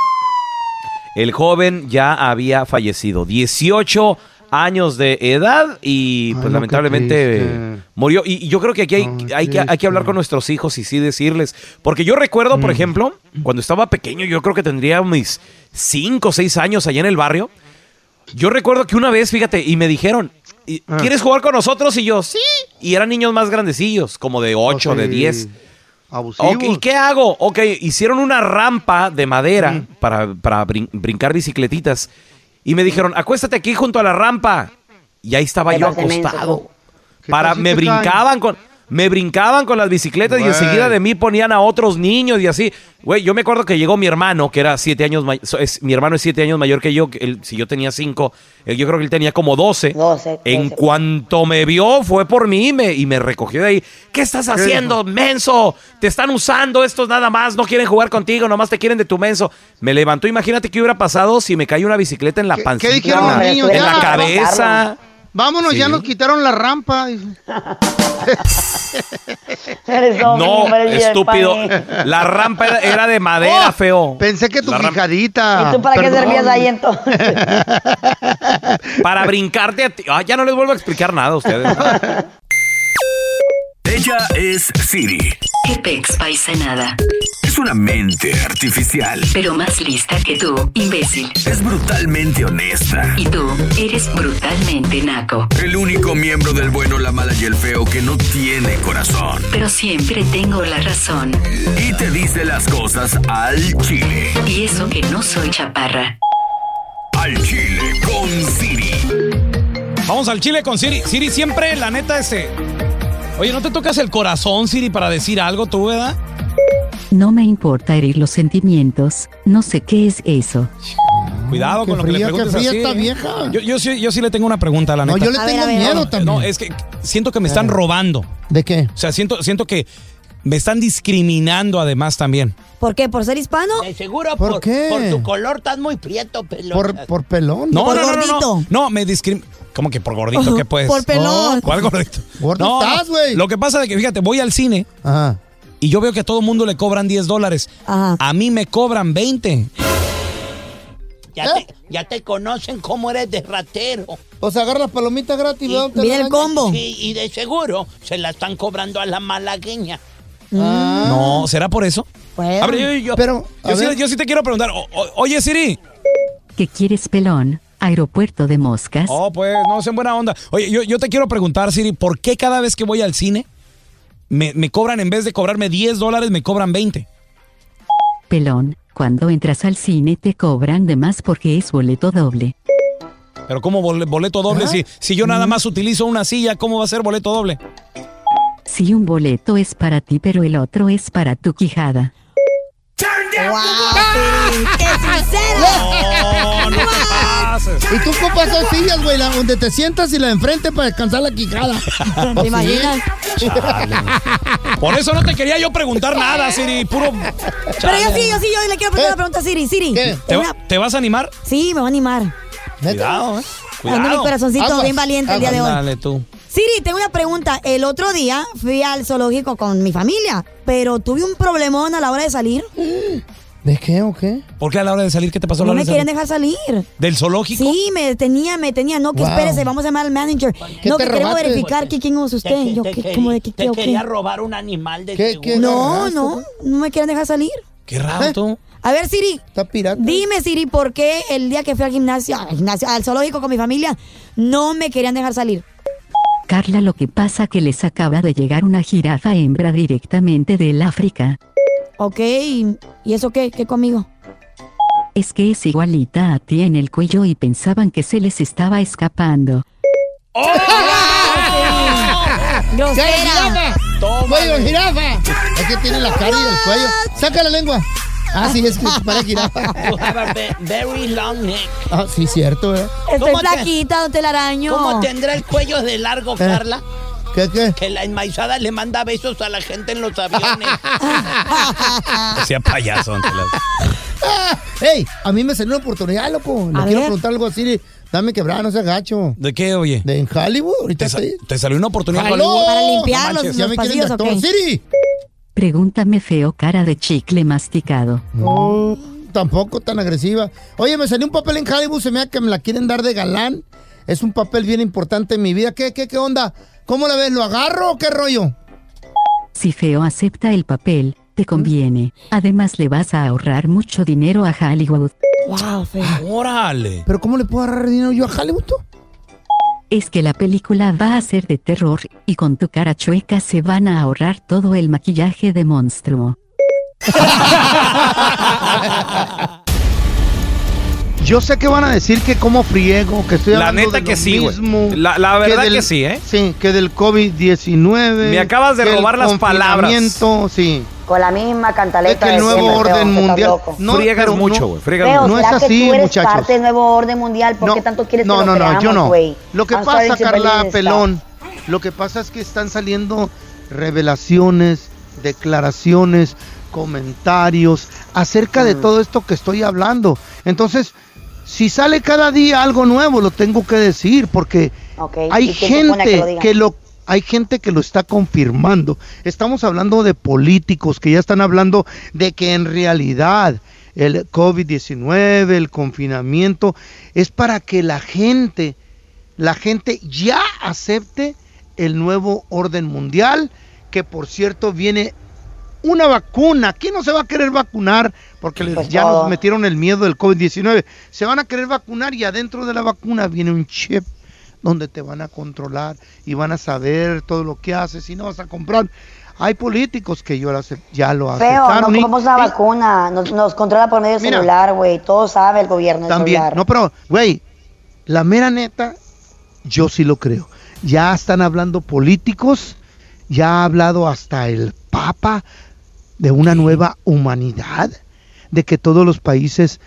[SPEAKER 3] el joven ya había fallecido, 18 años de edad y pues lamentablemente murió. Y, y yo creo que aquí hay,
[SPEAKER 7] Ay,
[SPEAKER 3] hay, que, hay que hablar con nuestros hijos y sí decirles, porque yo recuerdo,
[SPEAKER 7] Mm.
[SPEAKER 3] por ejemplo, cuando estaba pequeño, yo creo que tendría mis 5 o 6 años allá en el barrio. Yo recuerdo que una vez, fíjate, y me dijeron, ¿y-
[SPEAKER 7] Ah.
[SPEAKER 3] ¿quieres jugar con nosotros? Y yo, sí. Y eran niños más grandecillos, como de 8, de
[SPEAKER 7] Oh, Sí.
[SPEAKER 3] 10.
[SPEAKER 7] Abusivos.
[SPEAKER 3] ¿y qué hago? Ok, hicieron una rampa de madera
[SPEAKER 7] Mm.
[SPEAKER 3] para, para brin- brincar bicicletitas. Y me dijeron, acuéstate aquí junto a la rampa. Y ahí estaba yo acostado.
[SPEAKER 8] tú.
[SPEAKER 7] ¿Qué
[SPEAKER 3] Para, me
[SPEAKER 7] caen?
[SPEAKER 3] brincaban con...
[SPEAKER 8] me brincaban con las bicicletas y enseguida de mí ponían a otros niños y así. Güey, yo me acuerdo que llegó mi hermano, que era siete años mayor, mi hermano es siete años mayor que yo, él- si yo tenía cinco, él- yo creo que él tenía como doce. En cuanto me vio, fue por mí y me, y me recogió de ahí. ¿Qué estás haciendo, menso? Te están usando estos nada más, no quieren jugar contigo, nomás te quieren de tu menso. Me levantó, imagínate qué hubiera pasado si me cayó una bicicleta en la pancita.
[SPEAKER 13] ¿Qué dijeron los niños?
[SPEAKER 8] En
[SPEAKER 13] Ya,
[SPEAKER 8] la cabeza.
[SPEAKER 13] Vámonos, ya nos quitaron la rampa. (laughs)
[SPEAKER 8] No, estúpido. La rampa era, era de madera,
[SPEAKER 13] Oh,
[SPEAKER 8] feo.
[SPEAKER 13] Pensé que tu fijadita.
[SPEAKER 14] ¿Y tú para qué servías ahí entonces? (laughs)
[SPEAKER 8] Para brincarte a ti. Ah, ya no les vuelvo a explicar nada a ustedes. (laughs)
[SPEAKER 2] Ella es Siri.
[SPEAKER 15] ¿Qué pex, paisanada?
[SPEAKER 2] Es una mente artificial.
[SPEAKER 15] Pero más lista que tú, imbécil.
[SPEAKER 2] Es brutalmente honesta.
[SPEAKER 15] Y tú eres brutalmente naco.
[SPEAKER 2] El único miembro del bueno, la mala y el feo que no tiene corazón.
[SPEAKER 15] Pero siempre tengo la razón.
[SPEAKER 2] Y te dice las cosas al chile.
[SPEAKER 15] Y eso que no soy chaparra.
[SPEAKER 2] Al chile con Siri.
[SPEAKER 3] Vamos al Chile con Siri. Siri siempre, la neta, ese. Oye, ¿no te tocas el corazón, Siri, para decir algo tú, verdad?
[SPEAKER 16] No me importa herir los sentimientos, no sé qué es eso.
[SPEAKER 3] Cuidado
[SPEAKER 7] Qué
[SPEAKER 3] con lo que le
[SPEAKER 7] qué
[SPEAKER 3] preguntes
[SPEAKER 7] fría
[SPEAKER 3] así,
[SPEAKER 7] esta
[SPEAKER 3] ¿eh?
[SPEAKER 7] vieja.
[SPEAKER 3] Yo, yo, sí, yo sí le tengo una pregunta, la
[SPEAKER 7] No,
[SPEAKER 3] neta.
[SPEAKER 7] yo le A tengo a ver. miedo también.
[SPEAKER 3] No, es que siento que me están robando.
[SPEAKER 7] ¿De qué?
[SPEAKER 3] O sea, siento, siento que me están discriminando además también.
[SPEAKER 17] ¿Por qué? ¿Por ser hispano?
[SPEAKER 18] De seguro
[SPEAKER 7] ¿Por
[SPEAKER 18] por,
[SPEAKER 7] qué?
[SPEAKER 18] por tu color estás muy prieto, pelón.
[SPEAKER 7] Por, por pelón.
[SPEAKER 3] No, no, no, no, no. No, me discriminan. ¿Cómo que por gordito? ¿Qué pues?
[SPEAKER 7] Por pelón.
[SPEAKER 3] ¿Cuál gordito?
[SPEAKER 7] Gordo
[SPEAKER 3] No,
[SPEAKER 7] estás,
[SPEAKER 3] no.
[SPEAKER 7] güey.
[SPEAKER 3] Lo que pasa es que, fíjate, voy al cine y yo veo que a todo mundo le cobran 10 dólares. A mí me cobran 20.
[SPEAKER 18] Ya, te, ya te conocen cómo eres de ratero.
[SPEAKER 7] O sea, agarra las palomitas gratis.
[SPEAKER 18] Y,
[SPEAKER 7] la dan.
[SPEAKER 18] Sí, y de seguro se la están cobrando a la malagueña.
[SPEAKER 3] No, ¿será por eso? A ver, yo, yo-
[SPEAKER 7] Pero, a
[SPEAKER 3] yo, sí,
[SPEAKER 7] ver.
[SPEAKER 3] yo sí te quiero preguntar. O- o- oye, Siri.
[SPEAKER 16] ¿Qué quieres, pelón? Aeropuerto de moscas.
[SPEAKER 3] Oh, pues, no, en buena onda. Oye, yo, yo te quiero preguntar, Siri, ¿por qué cada vez que voy al cine me, me cobran, en vez de cobrarme 10 dólares, me cobran 20?
[SPEAKER 16] Pelón, cuando entras al cine te cobran de más porque es boleto doble.
[SPEAKER 3] Pero ¿cómo bol- boleto doble? Si, si yo nada más utilizo una silla, ¿cómo va a ser boleto doble?
[SPEAKER 16] Si un boleto es para ti pero el otro es para tu quijada.
[SPEAKER 17] ¡Qué sincera!
[SPEAKER 3] No, no te pases.
[SPEAKER 7] Y tú ocupas dos sillas, güey, la- donde te sientas y la enfrente para descansar la quijada. (laughs)
[SPEAKER 17] ¿Te imaginas?
[SPEAKER 3] Por eso no te quería yo preguntar nada, Siri. Puro.
[SPEAKER 17] Pero yo sí, yo sí, yo le quiero preguntar una pregunta a Siri. Siri.
[SPEAKER 3] ¿Te,
[SPEAKER 17] una-
[SPEAKER 3] te vas a animar?
[SPEAKER 17] Sí, me va a animar.
[SPEAKER 3] Cuidado, eh.
[SPEAKER 17] Ando mi
[SPEAKER 3] Cuidado.
[SPEAKER 17] corazoncito bien valiente el día de hoy.
[SPEAKER 3] Dale tú.
[SPEAKER 17] Siri, tengo una pregunta. El otro día fui al zoológico con mi familia, pero tuve un problemón a la hora de salir.
[SPEAKER 7] ¿De qué o qué?
[SPEAKER 3] ¿Por qué a la hora de salir? ¿Qué te pasó a la
[SPEAKER 17] No
[SPEAKER 3] hora
[SPEAKER 17] me
[SPEAKER 3] de
[SPEAKER 17] querían
[SPEAKER 3] salir?
[SPEAKER 17] dejar salir.
[SPEAKER 3] ¿Del zoológico?
[SPEAKER 17] Sí, me detenía, me detenía. No, que
[SPEAKER 3] Wow.
[SPEAKER 17] espérese, vamos a llamar al manager.
[SPEAKER 18] ¿Qué
[SPEAKER 17] No,
[SPEAKER 18] te
[SPEAKER 17] que queremos
[SPEAKER 18] robaste?
[SPEAKER 17] verificar que quién es usted.
[SPEAKER 18] Te-
[SPEAKER 17] Yo,
[SPEAKER 18] te
[SPEAKER 17] ¿qué,
[SPEAKER 18] quería-
[SPEAKER 17] ¿cómo de qué,
[SPEAKER 18] te
[SPEAKER 17] qué, o
[SPEAKER 18] quería
[SPEAKER 17] qué?
[SPEAKER 18] robar un animal de
[SPEAKER 7] ¿Qué- qué
[SPEAKER 17] No,
[SPEAKER 7] agarraste,
[SPEAKER 17] no, no me quieren dejar salir.
[SPEAKER 3] Qué raro tú.
[SPEAKER 17] A ver, Siri.
[SPEAKER 7] Está pirata.
[SPEAKER 17] Dime, Siri, ¿por qué el día que fui al gimnasio, al gimnasio, al zoológico con mi familia, no me querían dejar salir?
[SPEAKER 16] Carla, lo que pasa que les acaba de llegar una jirafa hembra directamente del África.
[SPEAKER 17] Ok, ¿y eso qué? ¿Qué conmigo?
[SPEAKER 16] Es que es igualita a ti en el cuello y pensaban que se les estaba escapando. (laughs)
[SPEAKER 17] ¡Grosera!
[SPEAKER 7] ¡Cuello de jirafa! Es que tiene la cara y el cuello. ¡Saca la lengua! Ah, sí, es que para jirafa.
[SPEAKER 18] You have a ve- very long neck.
[SPEAKER 7] Ah, sí, cierto, ¿eh?
[SPEAKER 17] Estoy
[SPEAKER 18] ¿Cómo te-
[SPEAKER 17] flaquita, don Telaraño.
[SPEAKER 18] ¿Cómo tendrá el cuello de largo, Carla?
[SPEAKER 7] ¿Qué, qué?
[SPEAKER 18] Que la enmaizada le manda besos a la gente en los aviones. (laughs)
[SPEAKER 3] Sea payaso.
[SPEAKER 7] Ah, ¡Ey! A mí me salió una oportunidad, loco. Le
[SPEAKER 3] A
[SPEAKER 7] quiero
[SPEAKER 3] ver.
[SPEAKER 7] preguntar algo así. Dame quebrada, no se agacho.
[SPEAKER 3] ¿De qué, oye?
[SPEAKER 7] De en Hollywood, ahorita
[SPEAKER 3] ¿Te, sa- te salió una oportunidad en
[SPEAKER 7] ¡Jaló!
[SPEAKER 3] Hollywood?
[SPEAKER 17] Para limpiar
[SPEAKER 3] No.
[SPEAKER 7] ¡Siri!
[SPEAKER 16] Pregúntame feo cara de chicle masticado.
[SPEAKER 7] No, tampoco tan agresiva. Oye, me salió un papel en Hollywood, se me da que me la quieren dar de galán. Es un papel bien importante en mi vida. ¿Qué, qué, qué onda? ¿Cómo la ves? ¿Lo agarro o qué rollo?
[SPEAKER 16] Si feo acepta el papel, te conviene. Además le vas a ahorrar mucho dinero a Hollywood.
[SPEAKER 17] Wow, feo.
[SPEAKER 3] Órale.
[SPEAKER 7] ¿Pero cómo le puedo agarrar dinero yo a Hollywood? tú?
[SPEAKER 16] Es que la película va a ser de terror y con tu cara chueca se van a ahorrar todo el maquillaje de monstruo. (laughs)
[SPEAKER 7] Yo sé que van a decir que como friego, que estoy
[SPEAKER 3] La
[SPEAKER 7] hablando
[SPEAKER 3] neta
[SPEAKER 7] de
[SPEAKER 3] que
[SPEAKER 7] lo
[SPEAKER 3] sí, güey.
[SPEAKER 7] mismo,
[SPEAKER 3] La- la verdad
[SPEAKER 7] del-
[SPEAKER 3] que sí, ¿eh?
[SPEAKER 7] Sí, que del COVID-19.
[SPEAKER 3] Me acabas de
[SPEAKER 7] que
[SPEAKER 3] robar las palabras.
[SPEAKER 7] Sí.
[SPEAKER 8] Con la misma
[SPEAKER 7] Es
[SPEAKER 8] cantaleta
[SPEAKER 7] que el nuevo
[SPEAKER 8] siempre,
[SPEAKER 7] orden
[SPEAKER 8] que
[SPEAKER 7] mundial. No,
[SPEAKER 3] friegas
[SPEAKER 7] pero
[SPEAKER 3] mucho,
[SPEAKER 7] no-
[SPEAKER 3] güey. friegas
[SPEAKER 8] Feo,
[SPEAKER 3] mucho.
[SPEAKER 7] no
[SPEAKER 8] ¿será
[SPEAKER 7] es
[SPEAKER 8] que
[SPEAKER 7] así,
[SPEAKER 8] tú eres
[SPEAKER 7] muchachos.
[SPEAKER 8] parte del nuevo orden mundial? ¿Por qué tanto quieres
[SPEAKER 7] no,
[SPEAKER 8] que
[SPEAKER 7] no,
[SPEAKER 8] lo
[SPEAKER 7] no, yo no.
[SPEAKER 8] güey?
[SPEAKER 7] Lo que
[SPEAKER 8] I'm
[SPEAKER 7] pasa, Carla Pelón, lo que pasa es que están saliendo revelaciones, declaraciones, comentarios acerca
[SPEAKER 8] Mm.
[SPEAKER 7] de todo esto que estoy hablando. Entonces, si sale cada día algo nuevo, lo tengo que decir porque hay
[SPEAKER 8] ¿y quién se pone a que lo
[SPEAKER 7] gente que lo hay gente que lo está confirmando. Estamos hablando de políticos que ya están hablando de que en realidad el COVID-19, el confinamiento, es para que la gente, la gente ya acepte el nuevo orden mundial, que por cierto viene una vacuna. ¿Quién no se va a querer vacunar? Porque les-
[SPEAKER 8] Pues
[SPEAKER 7] ya
[SPEAKER 8] todo.
[SPEAKER 7] nos metieron el miedo del COVID-19. Se van a querer vacunar y adentro de la vacuna viene un chip donde te van a controlar y van a saber todo lo que haces y no vas a comprar. Hay políticos que yo lo ya lo
[SPEAKER 8] Feo, no
[SPEAKER 7] aceptaron. y-
[SPEAKER 8] ocupamos la vacuna. Nos, nos controla por medio
[SPEAKER 7] Mira.
[SPEAKER 8] celular, güey. Todo sabe el gobierno
[SPEAKER 7] También,
[SPEAKER 8] celular.
[SPEAKER 7] no, pero, güey, la mera neta, yo sí lo creo. Ya están hablando políticos, ya ha hablado hasta el Papa de una nueva humanidad, de que todos los países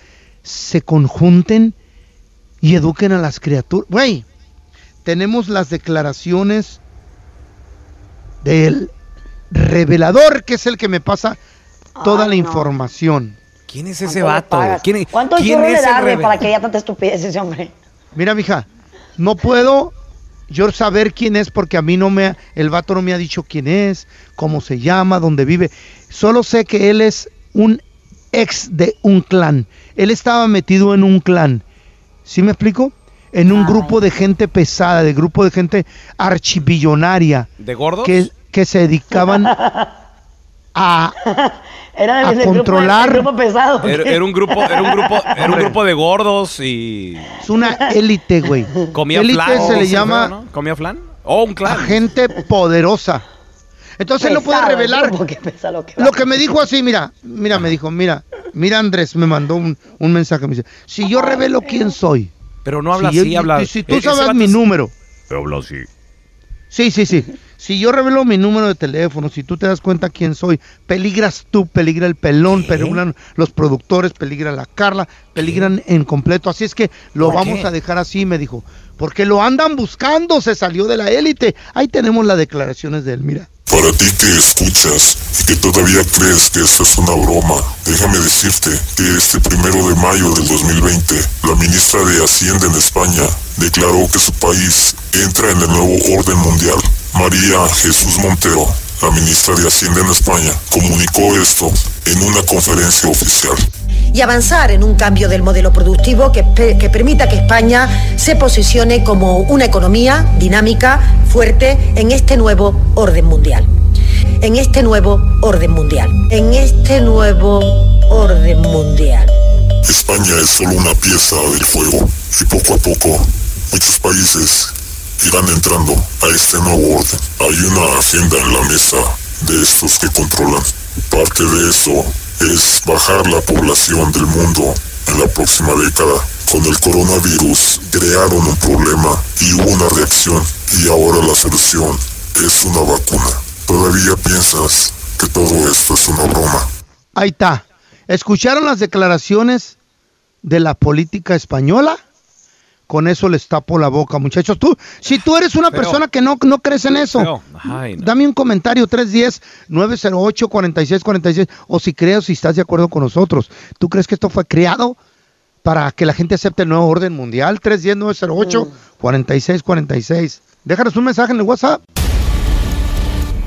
[SPEAKER 7] se conjunten y eduquen a las criaturas. Güey, tenemos las declaraciones del revelador, que es el que me pasa toda
[SPEAKER 8] Ay,
[SPEAKER 7] la
[SPEAKER 8] no.
[SPEAKER 7] información.
[SPEAKER 3] ¿Quién es
[SPEAKER 8] ¿Cuánto
[SPEAKER 3] ese vato?
[SPEAKER 8] ¿Cuánto
[SPEAKER 3] quién
[SPEAKER 8] le
[SPEAKER 3] es el
[SPEAKER 8] da, güey,
[SPEAKER 3] rebe-
[SPEAKER 8] para que haya tanta estupidez ese hombre?
[SPEAKER 7] Mira, mija, no puedo yo saber quién es porque a mí no me, ha- el vato no me ha dicho quién es, cómo se llama, dónde vive. Solo sé que él es un ex de un clan. Él estaba metido en un clan. ¿Sí me explico? En un grupo de gente pesada, de grupo de gente archibillonaria
[SPEAKER 3] ¿De gordos?
[SPEAKER 7] que, que se dedicaban (laughs) a,
[SPEAKER 8] Era
[SPEAKER 7] A controlar.
[SPEAKER 8] Grupo, el grupo pesado.
[SPEAKER 3] Era, era un grupo, era un grupo, era un grupo de gordos y
[SPEAKER 7] es una élite, güey.
[SPEAKER 3] comía
[SPEAKER 7] Élite
[SPEAKER 3] flan.
[SPEAKER 7] se le
[SPEAKER 3] dice
[SPEAKER 7] llama.
[SPEAKER 3] ¿Comía flan? Oh, un
[SPEAKER 7] a
[SPEAKER 3] clan.
[SPEAKER 7] gente poderosa. Entonces él no puede
[SPEAKER 8] Pesado, el
[SPEAKER 7] revelar
[SPEAKER 8] grupo que pesa lo que
[SPEAKER 7] Lo que me dijo así, mira, mira, me dijo, mira, mira Andrés, me mandó un, un mensaje, me dice, si yo revelo quién soy,
[SPEAKER 3] Pero no habla
[SPEAKER 7] si,
[SPEAKER 3] así,
[SPEAKER 7] yo-
[SPEAKER 3] habla.
[SPEAKER 7] si tú
[SPEAKER 3] e-
[SPEAKER 7] sabes mi número,
[SPEAKER 3] Habla así.
[SPEAKER 7] sí, sí, sí, si yo revelo mi número de teléfono, si tú te das cuenta quién soy, peligras tú, peligra el pelón, peligran los productores, peligra la Carla, peligran en completo, así es que lo
[SPEAKER 3] ¿Por
[SPEAKER 7] vamos
[SPEAKER 3] qué?
[SPEAKER 7] a dejar así, me dijo, porque lo andan buscando, se salió de la élite, ahí tenemos las declaraciones de él, mira.
[SPEAKER 19] Para ti que escuchas y que todavía crees que esto es una broma, déjame decirte que este primero de mayo del 2020, la ministra de Hacienda en España declaró que su país entra en el nuevo orden mundial. María Jesús Montero, la ministra de Hacienda en España, comunicó esto en una conferencia oficial.
[SPEAKER 20] y avanzar en un cambio del modelo productivo que, que permita que España se posicione como una economía dinámica, fuerte, en este nuevo orden mundial. En este nuevo orden mundial. En este nuevo orden mundial.
[SPEAKER 19] España es solo una pieza del juego y poco a poco muchos países irán entrando a este nuevo orden. Hay una agenda en la mesa de estos que controlan. Parte de eso es bajar la población del mundo en la próxima década. Con el coronavirus crearon un problema y hubo una reacción y ahora la solución es una vacuna. ¿Todavía piensas que todo esto es una broma?
[SPEAKER 7] Ahí está. ¿Escucharon las declaraciones de la política española? Con eso les tapo la boca, muchachos. Tú, si tú eres una
[SPEAKER 3] Feo.
[SPEAKER 7] persona que no, no crees en eso,
[SPEAKER 3] Feo. Ay, no.
[SPEAKER 7] dame un comentario 310-908-4646 o si crees, si estás de acuerdo con nosotros. ¿Tú crees que esto fue creado para que la gente acepte el nuevo orden mundial? 310-908-4646. Déjanos un mensaje en el WhatsApp.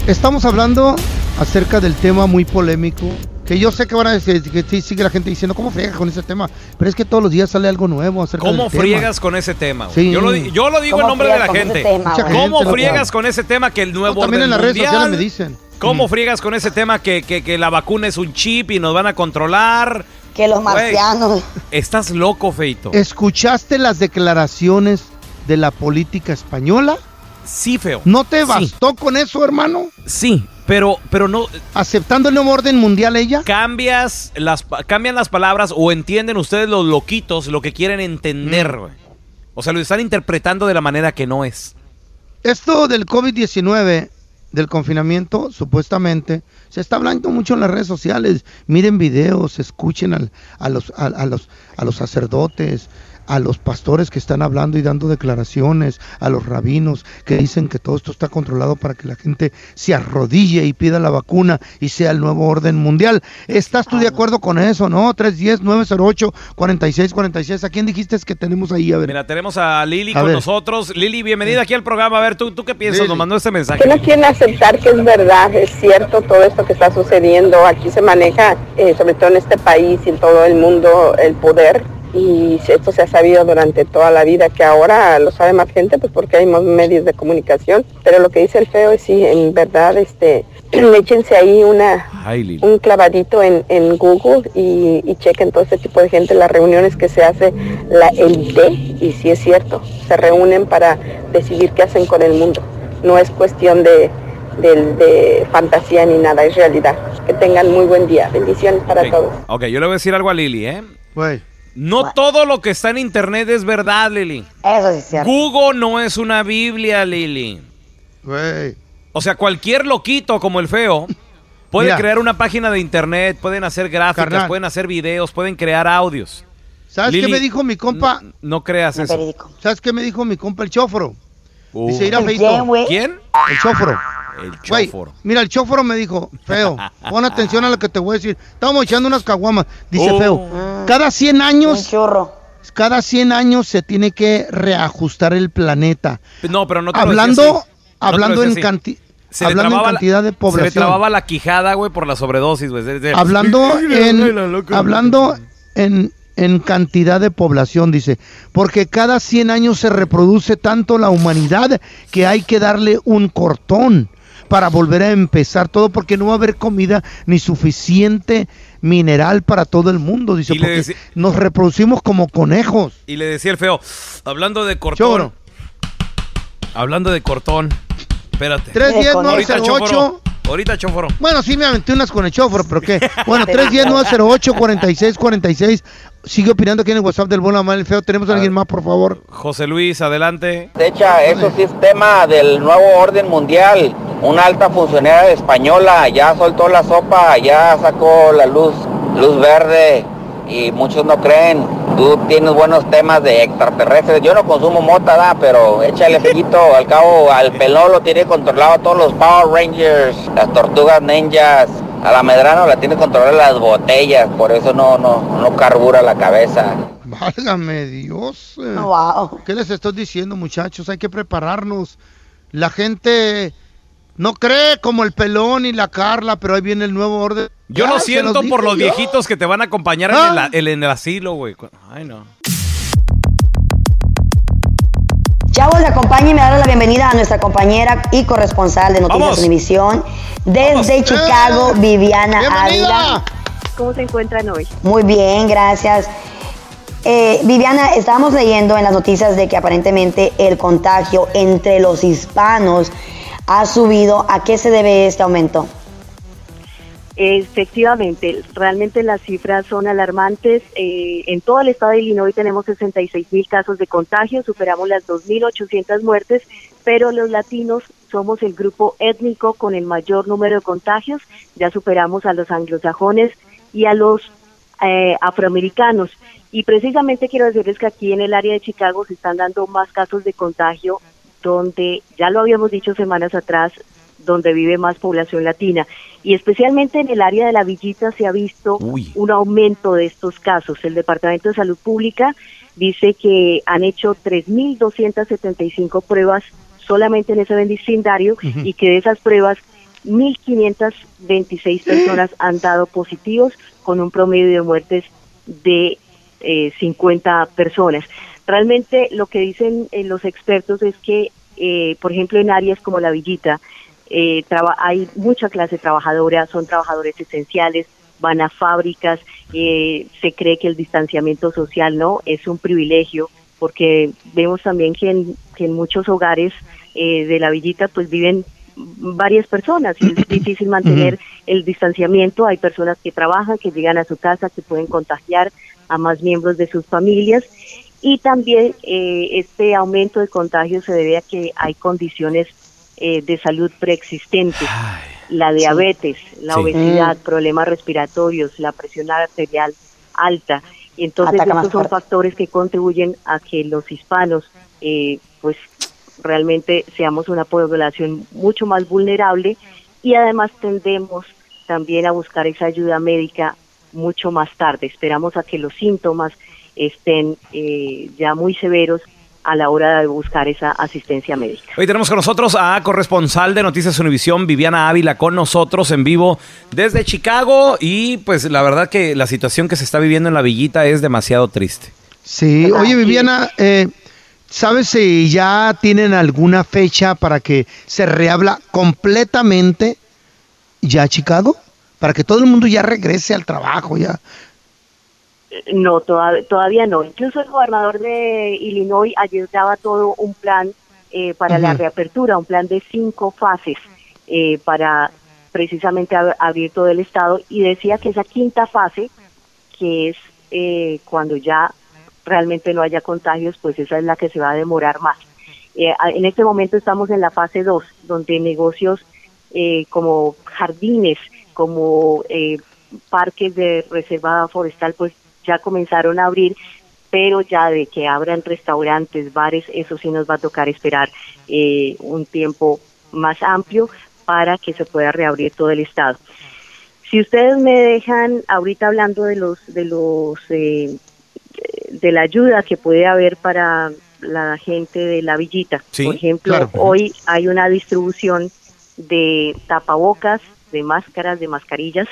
[SPEAKER 7] Estamos hablando acerca del tema muy polémico, que yo sé que van a decir, que sí, sigue la gente diciendo, ¿cómo friegas con ese tema? Pero es que todos los días sale algo nuevo acerca
[SPEAKER 3] ¿Cómo
[SPEAKER 7] del tema.
[SPEAKER 3] friegas con ese tema?
[SPEAKER 7] Sí.
[SPEAKER 3] Yo, lo, di- yo lo digo en
[SPEAKER 8] ¿Cómo
[SPEAKER 3] nombre de la gente.
[SPEAKER 8] tema?
[SPEAKER 3] ¿Cómo
[SPEAKER 7] gente
[SPEAKER 3] friegas con ese tema que el nuevo
[SPEAKER 7] No, también
[SPEAKER 3] orden
[SPEAKER 7] en las redes
[SPEAKER 3] mundial?
[SPEAKER 7] sociales me dicen.
[SPEAKER 3] ¿Cómo
[SPEAKER 7] Mm.
[SPEAKER 3] friegas con ese tema que, que, que la vacuna es un chip y nos van a controlar?
[SPEAKER 8] Que los marcianos.
[SPEAKER 3] Estás loco, Feito.
[SPEAKER 7] ¿Escuchaste las declaraciones de la política española?
[SPEAKER 3] Sí, feo.
[SPEAKER 7] ¿No te
[SPEAKER 3] Sí.
[SPEAKER 7] bastó con eso, hermano?
[SPEAKER 3] Sí, Pero, pero no.
[SPEAKER 7] ¿Aceptando el nuevo orden mundial ella?
[SPEAKER 3] Cambias las, cambian las palabras o entienden ustedes los loquitos lo que quieren entender,
[SPEAKER 7] Mm.
[SPEAKER 3] O sea, lo están interpretando de la manera que no es.
[SPEAKER 7] Esto del COVID-19, del confinamiento, supuestamente, se está hablando mucho en las redes sociales. Miren videos, escuchen al- a, los, a, a los, a los sacerdotes, a los pastores que están hablando y dando declaraciones, a los rabinos que dicen que todo esto está controlado para que la gente se arrodille y pida la vacuna y sea el nuevo orden mundial. ¿Estás tú de acuerdo con eso, no? 310-908-4646. ¿A quién dijiste que tenemos ahí? A ver.
[SPEAKER 3] Mira, tenemos a Lili
[SPEAKER 7] A
[SPEAKER 3] con
[SPEAKER 7] ver.
[SPEAKER 3] nosotros. Lili, bienvenida aquí al programa. A ver, ¿tú, tú qué piensas?
[SPEAKER 7] Lili.
[SPEAKER 3] Nos mandó este mensaje.
[SPEAKER 21] que no quieren aceptar que es verdad, es cierto todo esto que está sucediendo. Aquí se maneja, eh, sobre todo en este país y en todo el mundo, el poder. Y esto se ha sabido durante toda la vida, que ahora lo sabe más gente, pues porque hay más medios de comunicación. Pero lo que dice el feo es sí, en verdad, este, (clears throat) échense ahí una,
[SPEAKER 3] Ay,
[SPEAKER 21] un clavadito en, en Google y, y chequen todo este tipo de gente, las reuniones que se hace la élite, y sí es cierto, se reúnen para decidir qué hacen con el mundo. No es cuestión de, de- de fantasía ni nada, es realidad. Que tengan muy buen día. Bendiciones para todos.
[SPEAKER 3] Ok, yo le voy a decir algo a Lili, ¿eh? No todo lo que está en internet es verdad, Lili.
[SPEAKER 8] Eso sí es cierto.
[SPEAKER 3] Google no es una Biblia, Lili.
[SPEAKER 7] Güey.
[SPEAKER 3] O sea, cualquier loquito como el feo puede
[SPEAKER 7] Mira.
[SPEAKER 3] crear una página de internet, pueden hacer gráficas,
[SPEAKER 7] Carnal.
[SPEAKER 3] pueden hacer videos, pueden crear audios.
[SPEAKER 7] ¿Sabes qué me dijo mi compa?
[SPEAKER 3] No creas eso.
[SPEAKER 7] ¿Sabes qué me dijo mi compa el chóforo?
[SPEAKER 3] Uh.
[SPEAKER 7] Dice, ir a
[SPEAKER 8] ¿El
[SPEAKER 7] feito.
[SPEAKER 8] quién, güey?
[SPEAKER 3] ¿Quién?
[SPEAKER 7] El chóforo.
[SPEAKER 3] El chóforo.
[SPEAKER 7] mira, el chóforo me dijo, feo, (laughs) pon atención a lo que te voy a decir. Estábamos echando unas caguamas. Dice,
[SPEAKER 3] Oh.
[SPEAKER 7] feo, cada 100
[SPEAKER 8] Un
[SPEAKER 7] años, cada 100 años se tiene que reajustar el planeta.
[SPEAKER 3] No, pero no te lo
[SPEAKER 7] Hablando,
[SPEAKER 3] decía así. No te lo
[SPEAKER 7] hablando en,
[SPEAKER 3] decía así.
[SPEAKER 7] canti-
[SPEAKER 3] Se le
[SPEAKER 7] hablando en
[SPEAKER 3] trababa la-
[SPEAKER 7] cantidad de
[SPEAKER 3] Se le
[SPEAKER 7] población.
[SPEAKER 3] trababa la quijada, güey, por la sobredosis, güey.
[SPEAKER 7] Hablando (laughs) en, hablando en, en cantidad de población, dice, porque cada 100 años se reproduce tanto la humanidad que hay que darle un cortón para volver a empezar todo, porque no va a haber comida ni suficiente mineral para todo el mundo, dice, porque nos reproducimos como conejos.
[SPEAKER 3] Y le decía el feo, hablando de cortón. Hablando de cortón. Espérate.
[SPEAKER 7] 310
[SPEAKER 3] Ahorita,
[SPEAKER 7] 908.
[SPEAKER 3] chóforo.
[SPEAKER 7] Bueno, sí me aventé unas con el chóforo, pero qué. (laughs) Bueno, 310-908-4646. Sigue opinando aquí en el WhatsApp del Bola Mal el Feo. Tenemos a alguien más, por favor.
[SPEAKER 3] José Luis, adelante.
[SPEAKER 22] De hecho, eso sí es tema del nuevo orden mundial. Una alta funcionaria española ya soltó la sopa, ya sacó la luz, luz verde y muchos no creen. Tú tienes buenos temas de extraterrestres. Yo no consumo mota, da, pero échale fejito. Al cabo, al pelón lo tiene controlado a todos los Power Rangers, las tortugas ninjas. A la Medrano la tiene controlada las botellas, por eso no, no, no carbura la cabeza.
[SPEAKER 7] Válgame Dios.
[SPEAKER 8] Wow.
[SPEAKER 7] ¿Qué les estoy diciendo, muchachos? Hay que prepararnos. La gente no cree como el pelón y la Carla, pero ahí viene el nuevo orden.
[SPEAKER 3] Yo lo siento por los
[SPEAKER 7] yo.
[SPEAKER 3] viejitos que te van a acompañar en,
[SPEAKER 7] Ah.
[SPEAKER 3] el, en el asilo, güey. Ay, no.
[SPEAKER 8] Chavos, acompáñenme a dar la bienvenida a nuestra compañera y corresponsal de Noticias
[SPEAKER 3] Vamos.
[SPEAKER 8] Univisión desde Chicago, Viviana Ávila.
[SPEAKER 21] ¿Cómo se encuentran hoy?
[SPEAKER 8] Muy bien, gracias. Eh, Viviana, estábamos leyendo en las noticias de que aparentemente el contagio entre los hispanos ha subido. ¿A qué se debe este aumento?
[SPEAKER 21] Efectivamente, realmente las cifras son alarmantes. Eh, en todo el estado de Illinois tenemos 66 mil casos de contagio, superamos las 2.800 muertes, pero los latinos somos el grupo étnico con el mayor número de contagios. Ya superamos a los anglosajones y a los eh, afroamericanos. Y precisamente quiero decirles que aquí en el área de Chicago se están dando más casos de contagio, donde ya lo habíamos dicho semanas atrás, donde vive más población latina. Y especialmente en el área de la Villita se ha visto un aumento de estos casos. El Departamento de Salud Pública dice que han hecho 3.275 pruebas solamente en ese vecindario y que de esas pruebas 1.526 personas han dado positivos con un promedio de muertes de eh, 50 personas. Realmente lo que dicen eh, los expertos es que, eh, por ejemplo, en áreas como la Villita, eh, traba- hay mucha clase trabajadora, son trabajadores esenciales, van a fábricas, eh, se cree que el distanciamiento social no es un privilegio, porque vemos también que en, que en muchos hogares eh, de la villita pues viven varias personas y es (clears throat) difícil mantener el distanciamiento. Hay personas que trabajan, que llegan a su casa, que pueden contagiar a más miembros de sus familias y también eh, este aumento de contagios se debe a que hay condiciones eh, de salud preexistentes, la diabetes, la obesidad,
[SPEAKER 8] Mm.
[SPEAKER 21] problemas respiratorios, la presión arterial alta. Y entonces
[SPEAKER 8] Ataca
[SPEAKER 21] estos son
[SPEAKER 8] fuerte.
[SPEAKER 21] factores que contribuyen a que los hispanos eh, pues realmente seamos una población mucho más vulnerable y además tendemos también a buscar esa ayuda médica mucho más tarde. Esperamos a que los síntomas estén eh, ya muy severos a la hora de buscar esa asistencia médica.
[SPEAKER 3] Hoy tenemos con nosotros a corresponsal de Noticias Univisión, Viviana Ávila, con nosotros en vivo desde Chicago. Y pues la verdad que la situación que se está viviendo en la villita es demasiado triste.
[SPEAKER 7] Sí, oye Viviana, eh, ¿sabes si ya tienen alguna fecha para que se reabla completamente ya Chicago? Para que todo el mundo ya regrese al trabajo ya.
[SPEAKER 21] No, toda- todavía no. Incluso el gobernador de Illinois ayer daba todo un plan eh, para la reapertura, un plan de cinco fases eh, para precisamente ab- abrir todo el estado y decía que esa quinta fase, que es eh, cuando ya realmente no haya contagios, pues esa es la que se va a demorar más. Eh, en este momento estamos en la fase 2, donde negocios eh, como jardines, como eh, parques de reserva forestal, pues ya comenzaron a abrir, pero ya de que abran restaurantes, bares, eso sí nos va a tocar esperar eh, un tiempo más amplio para que se pueda reabrir todo el estado. Si ustedes me dejan ahorita hablando de los de los eh, de la ayuda que puede haber para la gente de la villita.
[SPEAKER 23] Sí,
[SPEAKER 21] Por ejemplo,
[SPEAKER 23] claro.
[SPEAKER 21] hoy hay una distribución de tapabocas, de máscaras, de mascarillas,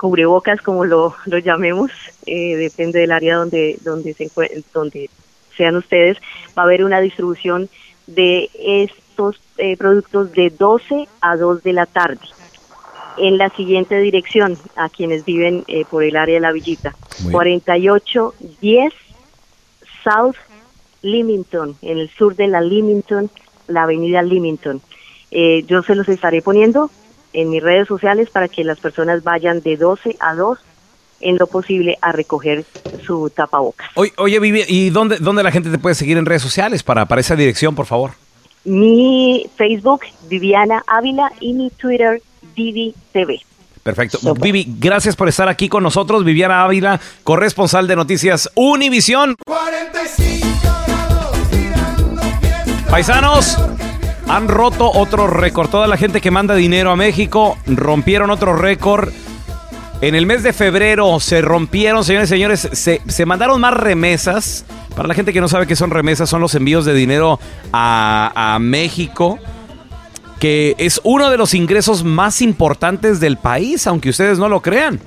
[SPEAKER 21] cubrebocas como lo, lo llamemos, eh, depende del área donde donde se donde sean ustedes, va a haber una distribución de estos eh, productos de 12 a 2 de la tarde en la siguiente dirección a quienes viven eh, por el área de la villita. 4810 South Limington, en el sur de la Limington, la avenida Limington. Eh, yo se los estaré poniendo en mis redes sociales para que las personas vayan de 12 a 2 en lo posible a recoger su tapabocas.
[SPEAKER 3] Oye, oye Vivi, ¿y dónde, dónde la gente te puede seguir en redes sociales para, para esa dirección, por favor?
[SPEAKER 21] Mi Facebook, Viviana Ávila, y mi Twitter, Vivi TV.
[SPEAKER 3] Perfecto. Vivi, gracias por estar aquí con nosotros. Viviana Ávila, corresponsal de Noticias Univisión. Paisanos, han roto otro récord. Toda la gente que manda dinero a México rompieron otro récord. En el mes de febrero se rompieron, señores y señores, se, se mandaron más remesas. Para la gente que no sabe qué son remesas, son los envíos de dinero a, a México, que es uno de los ingresos más importantes del país, aunque ustedes no lo crean.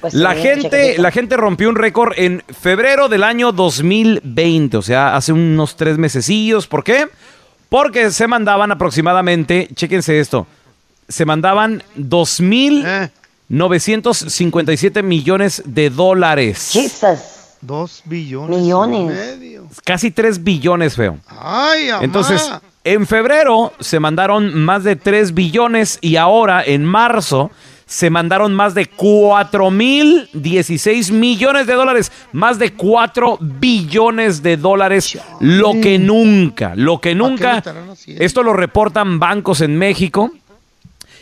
[SPEAKER 23] Pues
[SPEAKER 3] la
[SPEAKER 23] sí,
[SPEAKER 3] gente, la gente rompió un récord en febrero del año 2020, o sea, hace unos tres mesecillos. ¿Por qué? Porque se mandaban aproximadamente, chéquense esto, se mandaban 2.957 millones de dólares.
[SPEAKER 7] Dos billones.
[SPEAKER 8] Millones.
[SPEAKER 3] Casi 3 billones, feo.
[SPEAKER 7] Ay, amá.
[SPEAKER 3] Entonces, en febrero se mandaron más de 3 billones y ahora en marzo se mandaron más de 4 mil 16 millones de dólares. Más de 4 billones de dólares. Lo que nunca, lo que nunca. Esto lo reportan bancos en México.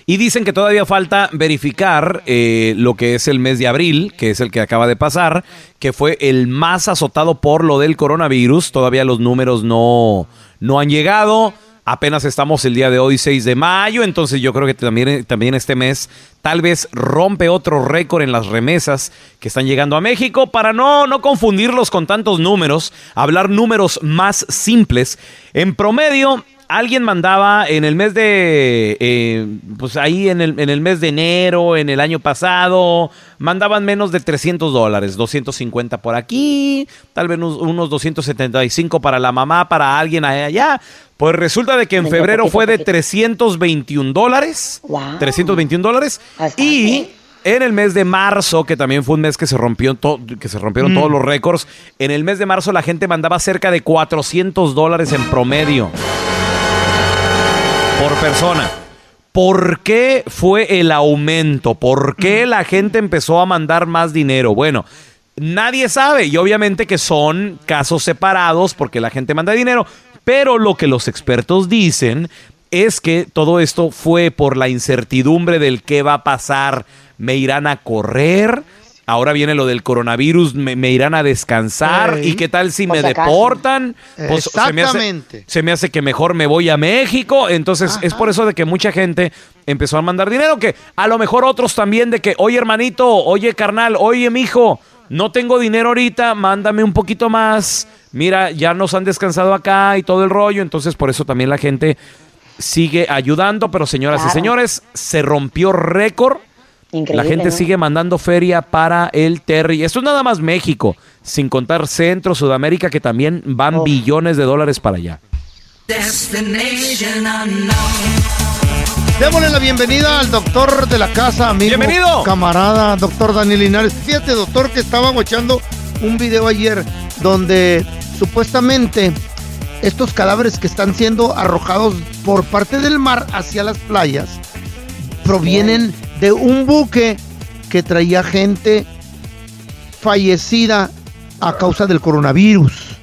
[SPEAKER 3] Y dicen que todavía falta verificar eh, lo que es el mes de abril, que es el que acaba de pasar, que fue el más azotado por lo del coronavirus. Todavía los números no, no han llegado. Apenas estamos el día de hoy, 6 de mayo, entonces yo creo que también, también este mes tal vez rompe otro récord en las remesas que están llegando a México. Para no, no confundirlos con tantos números, hablar números más simples. En promedio, alguien mandaba en el mes de, eh, pues ahí en el, en el mes de enero, en el año pasado, mandaban menos de 300 dólares, 250 por aquí, tal vez unos, unos 275 para la mamá, para alguien allá. Pues resulta de que en febrero fue de
[SPEAKER 23] poquito.
[SPEAKER 3] 321 dólares. 321 dólares. Y en el mes de marzo, que también fue un mes que se rompió que se rompieron
[SPEAKER 23] Mm.
[SPEAKER 3] todos los récords, en el mes de marzo la gente mandaba cerca de 400 dólares en promedio por persona. ¿Por qué fue el aumento? ¿Por qué la gente empezó a mandar más dinero? Bueno, nadie sabe y obviamente que son casos separados porque la gente manda dinero, pero lo que los expertos dicen es que todo esto fue por la incertidumbre del qué va a pasar. ¿Me irán a correr? Ahora viene lo del coronavirus, me, me irán a descansar. ¿Y qué tal si me
[SPEAKER 7] acaso.
[SPEAKER 3] deportan? Pues, se me hace-
[SPEAKER 7] Exactamente.
[SPEAKER 3] se me hace que mejor me voy a México. Entonces es por eso de que mucha gente empezó a mandar dinero, que a lo mejor otros también de que, oye hermanito, oye carnal, oye mijo, no tengo dinero ahorita, mándame un poquito más. Mira, ya nos han descansado acá y todo el rollo. Entonces por eso también la gente sigue ayudando. Pero señoras y señores, se rompió récord.
[SPEAKER 8] Increíble,
[SPEAKER 3] La gente
[SPEAKER 8] ¿no?
[SPEAKER 3] sigue mandando feria para el Terry. Esto es nada más México, sin contar Centro, Sudamérica, que también van billones de dólares para allá.
[SPEAKER 7] Démosle la bienvenida al doctor de la casa, amigo.
[SPEAKER 3] Bienvenido.
[SPEAKER 7] Camarada, doctor Daniel Linares. Fíjate, doctor, que estaba watchando un video ayer donde supuestamente estos cadáveres que están siendo arrojados por parte del mar hacia las playas provienen de un buque que traía gente fallecida a causa del coronavirus.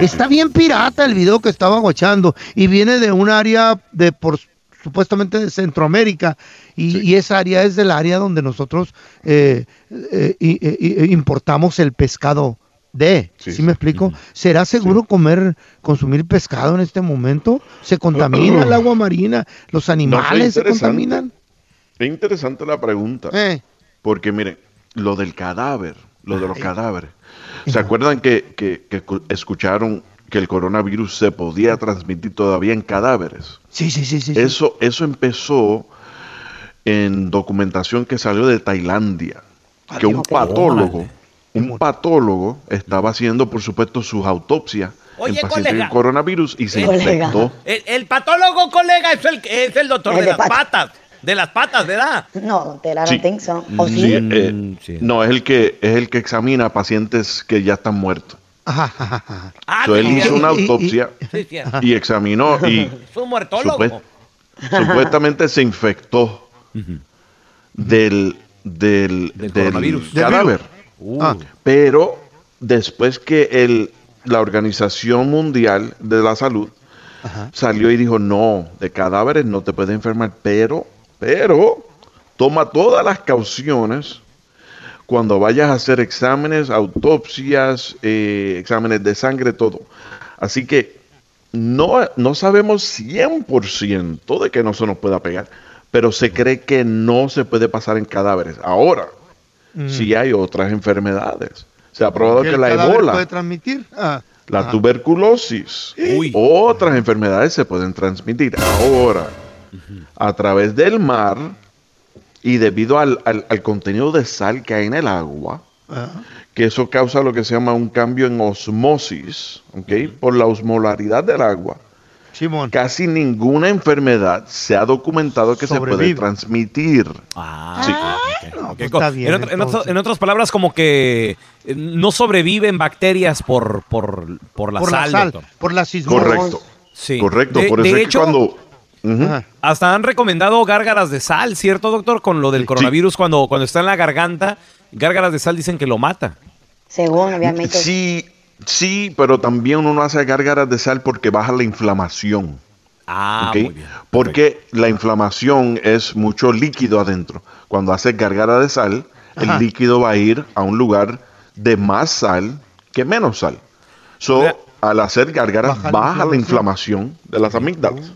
[SPEAKER 7] Está bien pirata el video que estaba guachando y viene de un área de por supuestamente de Centroamérica y, y esa área es del área donde nosotros eh, eh, i- importamos el pescado de. ¿Sí, me explico? ¿Será seguro comer, consumir pescado en este momento? ¿Se contamina (clears throat) el agua marina? ¿Los animales se contaminan?
[SPEAKER 23] Es interesante la pregunta.
[SPEAKER 7] Eh.
[SPEAKER 23] Porque, miren, lo del cadáver, lo de los cadáveres. ¿Se acuerdan que, que- que cu- escucharon que el coronavirus se podía transmitir todavía en cadáveres?
[SPEAKER 7] Sí, sí, sí, sí. sí.
[SPEAKER 23] Eso, eso empezó en documentación que salió de Tailandia. Que un patólogo, un patólogo estaba haciendo, por supuesto, sus autopsias
[SPEAKER 18] Oye,
[SPEAKER 23] en pacientes
[SPEAKER 18] colega.
[SPEAKER 23] con coronavirus y se
[SPEAKER 18] Colega.
[SPEAKER 23] infectó.
[SPEAKER 18] El, el patólogo, colega, es el, es el doctor
[SPEAKER 8] El
[SPEAKER 18] de
[SPEAKER 8] de
[SPEAKER 18] las
[SPEAKER 8] patas.
[SPEAKER 18] patas. De las patas, ¿verdad?
[SPEAKER 8] No, don Tela,
[SPEAKER 23] Sí.
[SPEAKER 8] no think so. ¿O
[SPEAKER 23] Sí,
[SPEAKER 8] sí?
[SPEAKER 23] eh, No, es el que es el que examina a pacientes que ya están muertos.
[SPEAKER 18] Ah,
[SPEAKER 23] So, él hizo una
[SPEAKER 18] Y- y-
[SPEAKER 23] autopsia y examinó y
[SPEAKER 18] Es un muertólogo.
[SPEAKER 23] supue- supuestamente se infectó del, del, del
[SPEAKER 3] coronavirus. Del
[SPEAKER 23] cadáver. Ah, pero después que el, la Organización Mundial de la Salud salió y dijo, no, de cadáveres no te puedes enfermar, pero, pero, toma todas las cauciones cuando vayas a hacer exámenes, autopsias, eh, exámenes de sangre, todo. Así que no, no sabemos 100% de que no se nos pueda pegar, pero se cree que no se puede pasar en cadáveres. Ahora,
[SPEAKER 7] Mm.
[SPEAKER 23] sí hay otras enfermedades. Se ha probado que la ebola,
[SPEAKER 7] puede transmitir? Ah.
[SPEAKER 23] la
[SPEAKER 7] Ajá.
[SPEAKER 23] tuberculosis, otras enfermedades se pueden transmitir. Ahora, a través del mar y debido al, al- al contenido de sal que hay en el agua, que eso causa lo que se llama un cambio en osmosis, ¿ok? Por la osmolaridad del agua. Casi ninguna enfermedad se ha documentado que se puede transmitir.
[SPEAKER 3] Ah,
[SPEAKER 23] Sí.
[SPEAKER 3] Ok,
[SPEAKER 23] pues
[SPEAKER 3] co-
[SPEAKER 23] está bien,
[SPEAKER 3] en, otras palabras, como que eh, no sobreviven bacterias por, por, por la
[SPEAKER 7] por
[SPEAKER 3] sal,
[SPEAKER 7] la sal, por la sismos.
[SPEAKER 23] Correcto.
[SPEAKER 3] Sí.
[SPEAKER 23] Correcto,
[SPEAKER 3] De-
[SPEAKER 23] por
[SPEAKER 3] de
[SPEAKER 23] eso es
[SPEAKER 3] hecho,
[SPEAKER 23] que cuando...
[SPEAKER 3] Hasta han recomendado gárgaras de sal, ¿cierto, doctor? Con lo del coronavirus, cuando, cuando está en la garganta, gárgaras de sal dicen que lo mata.
[SPEAKER 8] Según, obviamente.
[SPEAKER 23] Sí, sí, pero también uno hace gárgaras de sal porque baja la inflamación.
[SPEAKER 3] Ah, muy bien.
[SPEAKER 23] Porque la inflamación es mucho líquido adentro. Cuando haces gárgara de sal,
[SPEAKER 7] Ajá.
[SPEAKER 23] el líquido va a ir a un lugar de más sal que menos sal. So, al hacer gárgaras,
[SPEAKER 3] Baja la
[SPEAKER 23] inflamación de las amígdalas.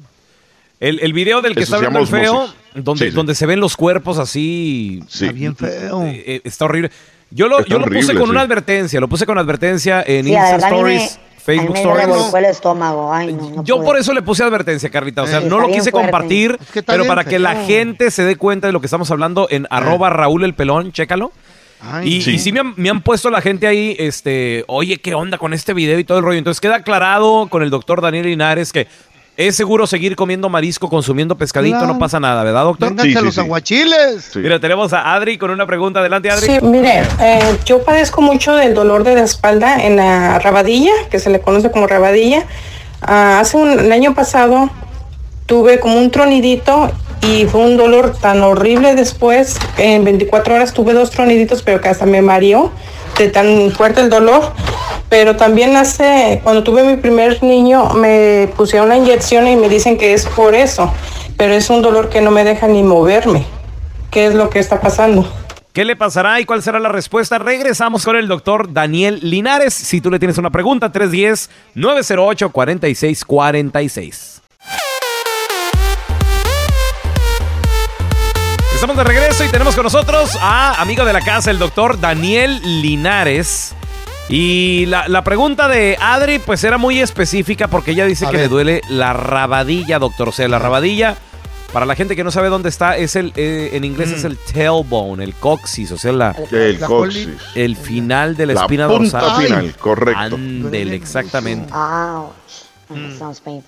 [SPEAKER 3] El, el video del que
[SPEAKER 23] Eso
[SPEAKER 3] está hablando el feo, donde,
[SPEAKER 23] Sí, sí.
[SPEAKER 3] donde se ven los cuerpos así.
[SPEAKER 23] Está
[SPEAKER 7] bien feo.
[SPEAKER 3] eh, eh, está horrible. Yo lo, yo lo puse con
[SPEAKER 23] sí.
[SPEAKER 3] una advertencia, lo puse con advertencia en
[SPEAKER 8] Sí,
[SPEAKER 3] Insta Stories, Facebook Stories.
[SPEAKER 8] revolcó el estómago. Ay, no, no
[SPEAKER 3] Yo
[SPEAKER 8] pude.
[SPEAKER 3] por eso le puse advertencia, Carlita. O sea,
[SPEAKER 8] Sí,
[SPEAKER 3] no lo quise
[SPEAKER 8] fuerte.
[SPEAKER 3] compartir,
[SPEAKER 8] Es que
[SPEAKER 3] pero
[SPEAKER 8] bien
[SPEAKER 3] para que la gente se dé cuenta de lo que estamos hablando en arroba Raúl el Pelón, chécalo.
[SPEAKER 7] Ay,
[SPEAKER 3] y
[SPEAKER 23] sí.
[SPEAKER 3] y sí me han, me han puesto la gente ahí, este, oye, ¿qué onda con este video y todo el rollo? Entonces queda aclarado con el doctor Daniel Linares que es seguro seguir comiendo marisco, consumiendo pescadito,
[SPEAKER 7] Claro.
[SPEAKER 3] no pasa nada, ¿verdad, doctor?
[SPEAKER 7] Vénganse los aguachiles.
[SPEAKER 3] Mira, tenemos a Adri con una pregunta. Adelante, Adri.
[SPEAKER 24] Sí, mire, eh, yo padezco mucho del dolor de la espalda en la rabadilla, que se le conoce como rabadilla. Ah, hace un el año pasado tuve como un tronidito y fue un dolor tan horrible después. En 24 horas tuve dos troniditos, pero que hasta me mareó de tan fuerte el dolor. Pero también hace, cuando tuve mi primer niño, me pusieron una inyección y me dicen que es por eso. Pero es un dolor que no me deja ni moverme. ¿Qué es lo que está pasando?
[SPEAKER 3] ¿Qué le pasará y cuál será la respuesta? Regresamos con el doctor Daniel Linares. Si tú le tienes una pregunta, 310-908-4646. Estamos de regreso y tenemos con nosotros a amigo de la casa, el doctor Daniel Linares. Y la, la pregunta de Adri, pues era muy específica porque ella dice
[SPEAKER 6] A
[SPEAKER 3] que
[SPEAKER 6] ver.
[SPEAKER 3] le duele la rabadilla, doctor. O sea, la rabadilla, para la gente que no sabe dónde está, es el, eh, en inglés es el tailbone, el coxis, o sea, la,
[SPEAKER 23] El La coxis.
[SPEAKER 3] el final de la,
[SPEAKER 23] La
[SPEAKER 3] espina
[SPEAKER 23] punta
[SPEAKER 3] dorsal.
[SPEAKER 23] final, correcto.
[SPEAKER 3] Ándele, exactamente.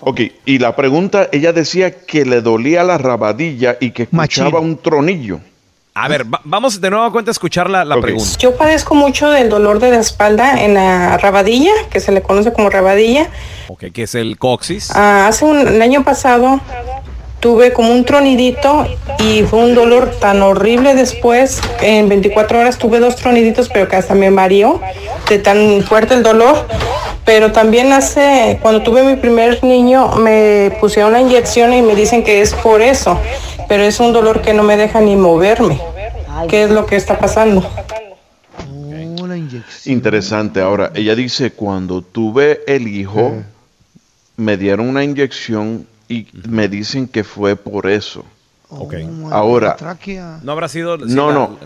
[SPEAKER 23] Ok, y la pregunta, ella decía que le dolía la rabadilla y que escuchaba un tronillo.
[SPEAKER 3] A ver, va- vamos de nuevo a cuenta a escuchar la, la pregunta.
[SPEAKER 24] Yo padezco mucho del dolor de la espalda en la rabadilla, que se le conoce como rabadilla.
[SPEAKER 3] Ok, que es el coxis.
[SPEAKER 24] Ah, hace un el año pasado tuve como un tronidito y fue un dolor tan horrible después. En 24 horas tuve dos troniditos, pero que hasta me mareó de tan fuerte el dolor. Pero también hace, cuando tuve mi primer niño, me pusieron una inyección y me dicen que es por eso. Pero es un dolor que no me deja ni moverme. ¿Qué es lo que está pasando?
[SPEAKER 23] Interesante. Ahora, ella dice, cuando tuve el hijo, me dieron una inyección y me dicen que fue por eso.
[SPEAKER 3] Ok.
[SPEAKER 23] Ahora,
[SPEAKER 3] No habrá sido. sí,
[SPEAKER 23] no,
[SPEAKER 3] la-
[SPEAKER 23] no.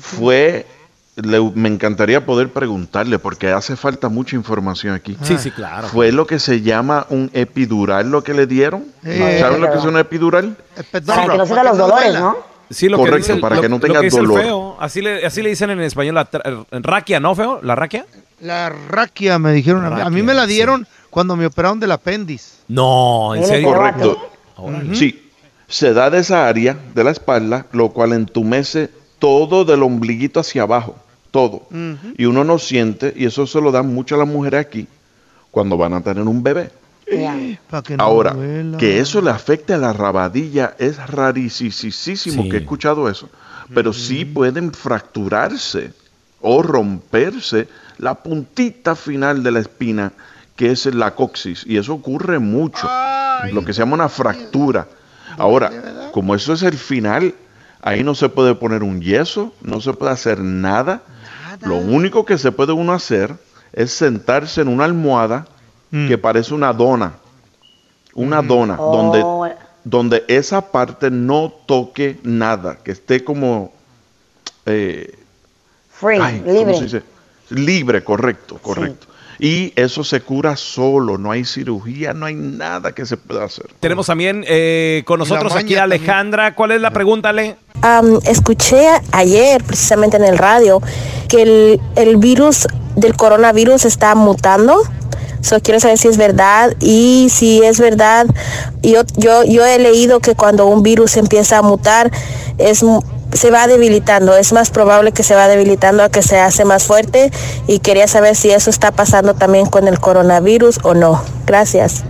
[SPEAKER 23] Fue, le- me encantaría poder preguntarle porque hace falta mucha información aquí.
[SPEAKER 3] Sí, sí, claro.
[SPEAKER 23] Fue lo que se llama un epidural lo que le dieron.
[SPEAKER 17] Eh,
[SPEAKER 23] ¿Saben lo que es un epidural?
[SPEAKER 17] Para que no sienta los dolores, ¿no?
[SPEAKER 3] Sí, lo
[SPEAKER 23] Correcto,
[SPEAKER 3] que dice, el-
[SPEAKER 23] para
[SPEAKER 3] lo-
[SPEAKER 23] que no
[SPEAKER 3] lo
[SPEAKER 23] tenga
[SPEAKER 3] dice el
[SPEAKER 23] dolor.
[SPEAKER 3] feo. Así le, así le dicen en español la raquia, ¿no, feo? ¿La raquia?
[SPEAKER 7] La raquia me dijeron. a mí. a mí me la dieron cuando me operaron del apéndice.
[SPEAKER 3] No,
[SPEAKER 7] ¿en serio?
[SPEAKER 23] Correcto. Sí, se da de esa área de la espalda, lo cual entumece todo del ombliguito hacia abajo, todo. Y uno no siente, y eso se lo dan mucho a las mujeres aquí, cuando van a tener un bebé.
[SPEAKER 7] Pa' que no
[SPEAKER 23] Ahora,
[SPEAKER 7] duela.
[SPEAKER 23] que eso le afecte a la rabadilla es rarísimo
[SPEAKER 7] Sí.
[SPEAKER 23] que he escuchado eso. Pero sí pueden fracturarse o romperse la puntita final de la espina, que es la coxis. Y eso ocurre mucho. Lo que se llama una fractura. Ahora, como eso es el final, ahí no se puede poner un yeso, no se puede hacer nada. Lo único que se puede uno hacer es sentarse en una almohada que parece una dona. Una dona,
[SPEAKER 8] Oh.
[SPEAKER 23] donde, donde esa parte no toque nada, que esté como... eh,
[SPEAKER 8] Free,
[SPEAKER 23] ay, ¿cómo
[SPEAKER 8] libre.
[SPEAKER 23] se dice? Libre, correcto, correcto. Y eso se cura solo, no hay cirugía, no hay nada que se pueda hacer.
[SPEAKER 3] Tenemos también eh, con nosotros aquí a Alejandra. ¿Cuál es la pregunta, Ale?
[SPEAKER 25] Am, escuché ayer, precisamente en el radio, que el, el virus del coronavirus está mutando. So, quiero saber si es verdad y si es verdad, yo, yo, yo he leído que cuando un virus empieza a mutar, es, se va debilitando, es más probable que se va debilitando a que se hace más fuerte y quería saber si eso está pasando también con el coronavirus o no. Gracias.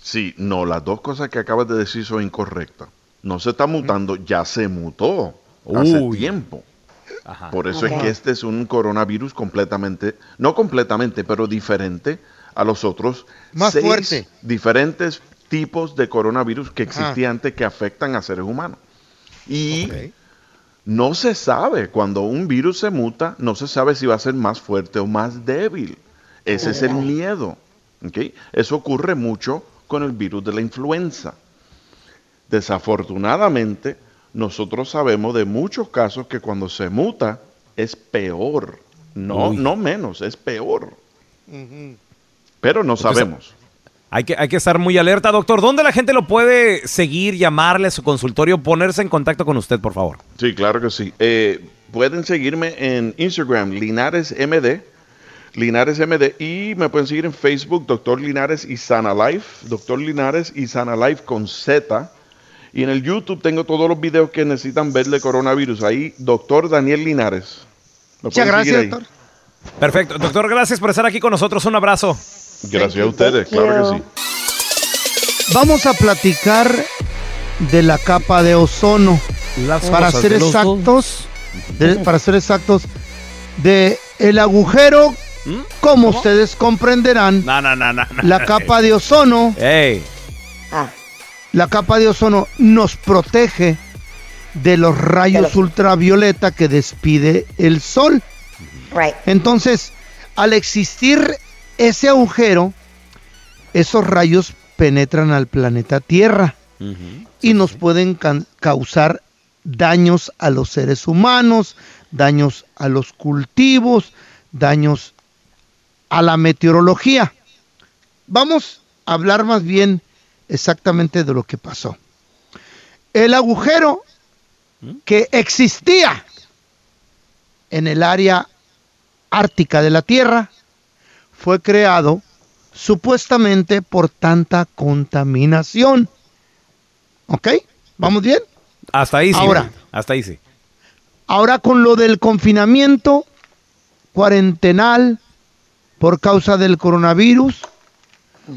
[SPEAKER 23] Sí, no, las dos cosas que acabas de decir son incorrectas. No se está mutando, ya se mutó hace
[SPEAKER 3] Uy.
[SPEAKER 23] tiempo.
[SPEAKER 3] Ajá.
[SPEAKER 23] Por eso es que este es un coronavirus completamente, no completamente, pero diferente a los otros
[SPEAKER 7] Más
[SPEAKER 23] seis
[SPEAKER 7] fuerte.
[SPEAKER 23] diferentes tipos de coronavirus que existían antes que afectan a seres humanos. Y no se sabe, cuando un virus se muta, no se sabe si va a ser más fuerte o más débil. Ese es el miedo. ¿ok? Eso ocurre mucho con el virus de la influenza. Desafortunadamente, nosotros sabemos de muchos casos que cuando se muta es peor. No,
[SPEAKER 3] Uy.
[SPEAKER 23] no menos, es peor. Pero no
[SPEAKER 3] Entonces,
[SPEAKER 23] sabemos.
[SPEAKER 3] Hay que, hay que estar muy alerta, doctor. ¿Dónde la gente lo puede seguir, llamarle a su consultorio, ponerse en contacto con usted, por favor?
[SPEAKER 23] Sí, claro que sí. Eh, pueden seguirme en Instagram, LinaresMD, LinaresMD, y me pueden seguir en Facebook, Doctor Linares y Sana Life, Doctor Linares y Sana Life con Z. Y en el YouTube tengo todos los videos que necesitan ver de coronavirus. Ahí, Doctor Daniel Linares.
[SPEAKER 7] Muchas gracias, doctor.
[SPEAKER 3] Perfecto. Doctor, gracias por estar aquí con nosotros. Un abrazo.
[SPEAKER 23] Gracias a ustedes, claro que sí.
[SPEAKER 7] Vamos a platicar de la capa de ozono.
[SPEAKER 3] Las
[SPEAKER 7] para ser exactos, de- para ser exactos, de el agujero, como ustedes comprenderán,
[SPEAKER 3] No, no, no, no. no.
[SPEAKER 7] la capa de ozono,
[SPEAKER 3] Ey.
[SPEAKER 7] la capa de ozono nos protege de los rayos ultravioleta que despide el sol. Entonces, al existir ese agujero, esos rayos penetran al planeta Tierra y nos pueden causar daños a los seres humanos, daños a los cultivos, daños a la meteorología. Vamos a hablar más bien exactamente de lo que pasó. El agujero que existía en el área ártica de la Tierra fue creado supuestamente por tanta contaminación. ¿Ok? ¿Vamos bien?
[SPEAKER 3] Hasta ahí sí.
[SPEAKER 7] Ahora.
[SPEAKER 3] Hasta ahí sí.
[SPEAKER 7] Ahora con lo del confinamiento cuarentenal por causa del coronavirus,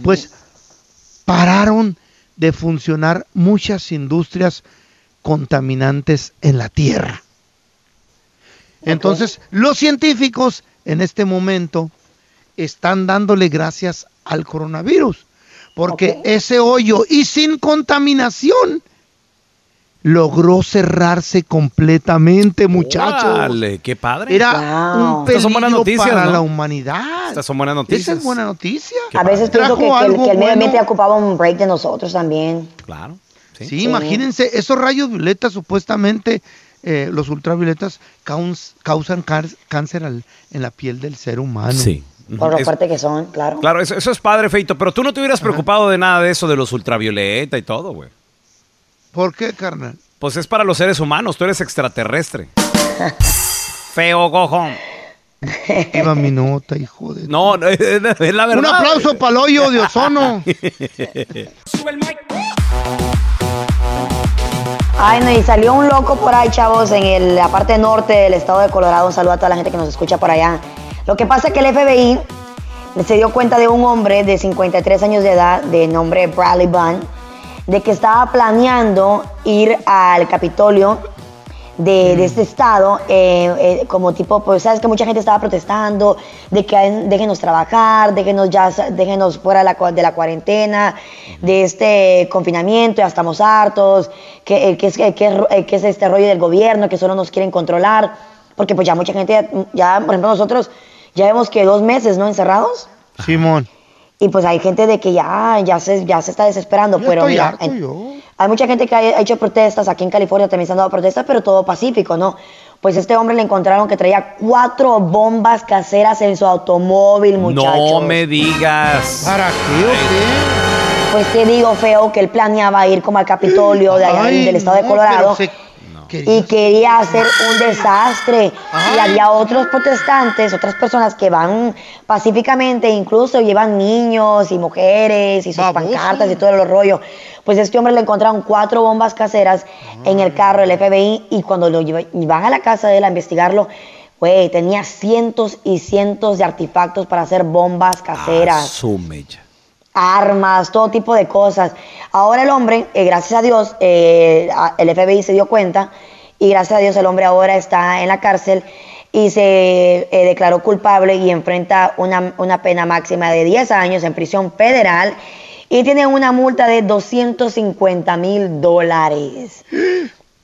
[SPEAKER 7] pues pararon de funcionar muchas industrias contaminantes en la Tierra. Entonces, los científicos en este momento están dándole gracias al coronavirus, porque ese hoyo y sin contaminación logró cerrarse completamente, muchachos.
[SPEAKER 3] Órale, qué padre.
[SPEAKER 7] Era un
[SPEAKER 3] Estas son buenas
[SPEAKER 7] peligro
[SPEAKER 3] noticias,
[SPEAKER 7] para
[SPEAKER 3] ¿no?
[SPEAKER 7] la humanidad.
[SPEAKER 3] Estas son buenas noticias.
[SPEAKER 7] Esa es buena noticia.
[SPEAKER 8] A veces pienso que,
[SPEAKER 7] Trajo
[SPEAKER 8] que el,
[SPEAKER 7] algo
[SPEAKER 8] que el medio ambiente
[SPEAKER 7] bueno.
[SPEAKER 8] ocupaba un break de nosotros también.
[SPEAKER 3] Claro.
[SPEAKER 7] Sí, imagínense, esos rayos violetas supuestamente, eh, los ultravioletas caus- causan cáncer al- en la piel del ser humano.
[SPEAKER 3] Sí.
[SPEAKER 8] Por lo
[SPEAKER 3] Es-
[SPEAKER 8] fuerte que son, claro.
[SPEAKER 3] Claro, eso, eso es padre, Feito, pero tú no te hubieras preocupado de nada de eso, de los ultravioleta y todo, güey.
[SPEAKER 7] ¿Por qué, carnal?
[SPEAKER 3] Pues es para los seres humanos, tú eres extraterrestre. (laughs) Feo, gojón.
[SPEAKER 7] Iba mi nota, hijo de...
[SPEAKER 3] No, no, es, es la verdad.
[SPEAKER 7] Un aplauso (laughs) para el hoyo de ozono.
[SPEAKER 8] Ay, no, y salió un loco por ahí, chavos, en el- la parte norte del estado de Colorado. Un saludo a toda la gente que nos escucha por allá. Lo que pasa es que el FBI se dio cuenta de un hombre de 53 años de edad, de nombre Bradley Bunn, de que estaba planeando ir al Capitolio de, de este estado, eh, eh, como tipo, pues sabes que mucha gente estaba protestando, de que déjenos trabajar, déjenos ya, déjenos fuera de la, cua- de la cuarentena, de este confinamiento, ya estamos hartos, que, eh, que es, que, que es este rollo del gobierno, que solo nos quieren controlar, porque pues ya mucha gente, ya, por ejemplo nosotros, ya vemos que dos meses, ¿no? Encerrados.
[SPEAKER 7] Simón.
[SPEAKER 8] Y pues hay gente de que ya, ya, se, ya se está desesperando. Pero
[SPEAKER 7] estoy
[SPEAKER 8] mira,
[SPEAKER 7] harto
[SPEAKER 8] en-
[SPEAKER 7] yo.
[SPEAKER 8] hay mucha gente que ha hecho protestas, aquí en California también se han dado protestas, pero todo pacífico, ¿no? Pues este hombre le encontraron que traía cuatro bombas caseras en su automóvil, muchachos.
[SPEAKER 3] No me digas.
[SPEAKER 7] ¿Para qué o qué?
[SPEAKER 8] Pues te digo, feo, que él planeaba ir como al Capitolio de allá
[SPEAKER 7] Ay,
[SPEAKER 8] del estado de Colorado.
[SPEAKER 7] pero se-
[SPEAKER 8] Y quería hacer un desastre. Y había otros protestantes, otras personas que van pacíficamente, incluso llevan niños y mujeres y sus pancartas y todos los rollos. Pues este hombre le encontraron cuatro bombas caseras en el carro del FBI y cuando lo lleva- y van a la casa de él a investigarlo, güey, tenía cientos y cientos de artefactos para hacer bombas caseras
[SPEAKER 3] Asume ya.
[SPEAKER 8] Armas, todo tipo de cosas. Ahora el hombre, eh, gracias a Dios, eh, el FBI se dio cuenta y gracias a Dios el hombre ahora está en la cárcel y se eh, declaró culpable y enfrenta una, una pena máxima de 10 años en prisión federal y tiene una multa de 250 mil dólares.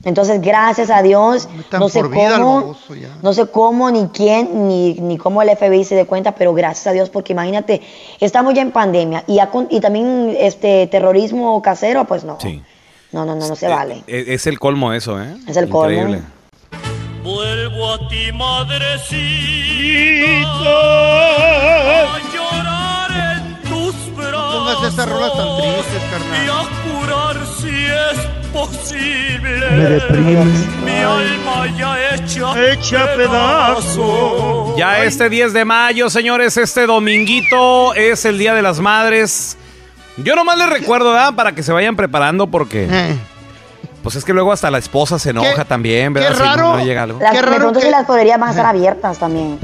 [SPEAKER 8] Entonces, gracias a Dios, no sé cómo, no sé cómo, ni quién, ni, ni cómo el FBI se dé cuenta, pero gracias a Dios, porque imagínate, estamos ya en pandemia y, ya con- y también este terrorismo casero, pues no.
[SPEAKER 3] Sí.
[SPEAKER 8] No, no, no, no se vale.
[SPEAKER 3] Es, es el colmo eso, ¿eh?
[SPEAKER 8] Es el colmo.
[SPEAKER 3] Increíble.
[SPEAKER 26] Vuelvo a ti, madrecita, a llorar en tus brazos.
[SPEAKER 7] Pongas esas rolas tan tristes, Me deprimes.
[SPEAKER 26] Mi alma ya hecha, hecha pedazo.
[SPEAKER 3] Ya este 10 de mayo, señores, este dominguito es el Día de las Madres. Yo nomás les recuerdo, ¿verdad? Para que se vayan preparando porque... Pues es que luego hasta la esposa se enoja también, ¿verdad?
[SPEAKER 7] qué
[SPEAKER 3] Si no-
[SPEAKER 7] raro.
[SPEAKER 3] no llega algo.
[SPEAKER 8] Las,
[SPEAKER 7] Qué raro que-
[SPEAKER 8] si las podrían van a estar abiertas también.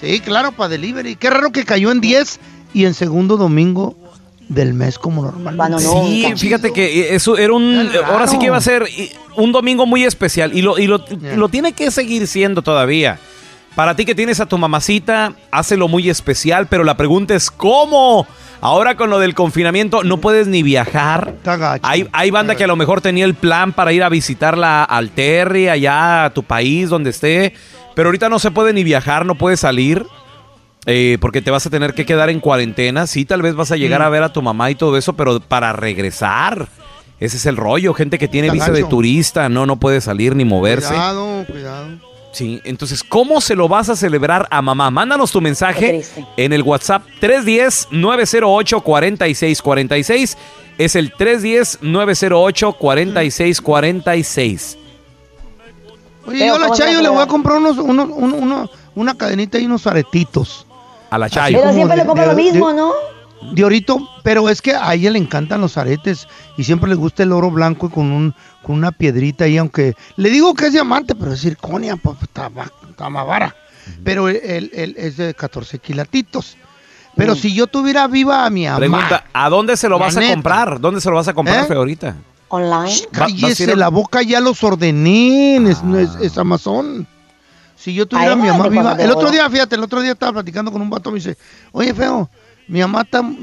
[SPEAKER 7] Sí, claro, para delivery. Qué raro que cayó en 10 y en segundo domingo del mes como normalmente.
[SPEAKER 17] Cuando
[SPEAKER 3] Sí, fíjate que eso era un. Ahora sí que iba a ser eh, un domingo muy especial y lo, y lo, lo tiene que seguir siendo todavía. Para ti que tienes a tu mamacita, hácelo muy especial, pero la pregunta es: ¿cómo? Ahora con lo del confinamiento no puedes ni viajar. Hay, hay banda que a lo mejor tenía el plan para ir a visitarla al Terry, allá a tu país, donde esté. Pero ahorita no se puede ni viajar, no puedes salir. Eh, porque te vas a tener que quedar en cuarentena. Sí, tal vez vas a llegar
[SPEAKER 7] Mm.
[SPEAKER 3] a ver a tu mamá y todo eso, pero para regresar. Ese es el rollo. Gente que tiene visa de turista, no, no puede salir ni moverse.
[SPEAKER 7] Cuidado, cuidado.
[SPEAKER 3] Sí, entonces, ¿cómo se lo vas a celebrar a mamá? Mándanos tu mensaje en el WhatsApp 310-908-4646. Es el 310-908-4646.
[SPEAKER 7] Oye, yo a la
[SPEAKER 3] ¿cómo se
[SPEAKER 7] Chayo le voy a comprar unos, unos, uno- uno- una cadenita y unos aretitos.
[SPEAKER 3] A la
[SPEAKER 7] Chayo.
[SPEAKER 17] Pero siempre
[SPEAKER 7] de-
[SPEAKER 17] le compra lo mismo,
[SPEAKER 7] de-
[SPEAKER 17] ¿no?
[SPEAKER 7] De orito, pero es que a ella le encantan los aretes y siempre le gusta el oro blanco y con un con una piedrita ahí, aunque le digo que es diamante, pero es circonia, pues está, más vara. Pero él, él- él es de 14 kilatitos. Pero
[SPEAKER 3] Mm.
[SPEAKER 7] si yo tuviera viva a mi mamá,
[SPEAKER 3] Pregunta, ¿a dónde se lo vas a comprar? ¿Dónde se lo vas a comprar,
[SPEAKER 7] ¿Eh?
[SPEAKER 3] Feo, ahorita?
[SPEAKER 17] Online.
[SPEAKER 3] A
[SPEAKER 7] cállese
[SPEAKER 3] a-
[SPEAKER 7] la boca, ya los ordené, es, es, es Amazon. Si yo tuviera a mi mamá viva, el otro día, fíjate, el otro día estaba platicando con un vato, me dice, oye, feo, mi mamá, está- mi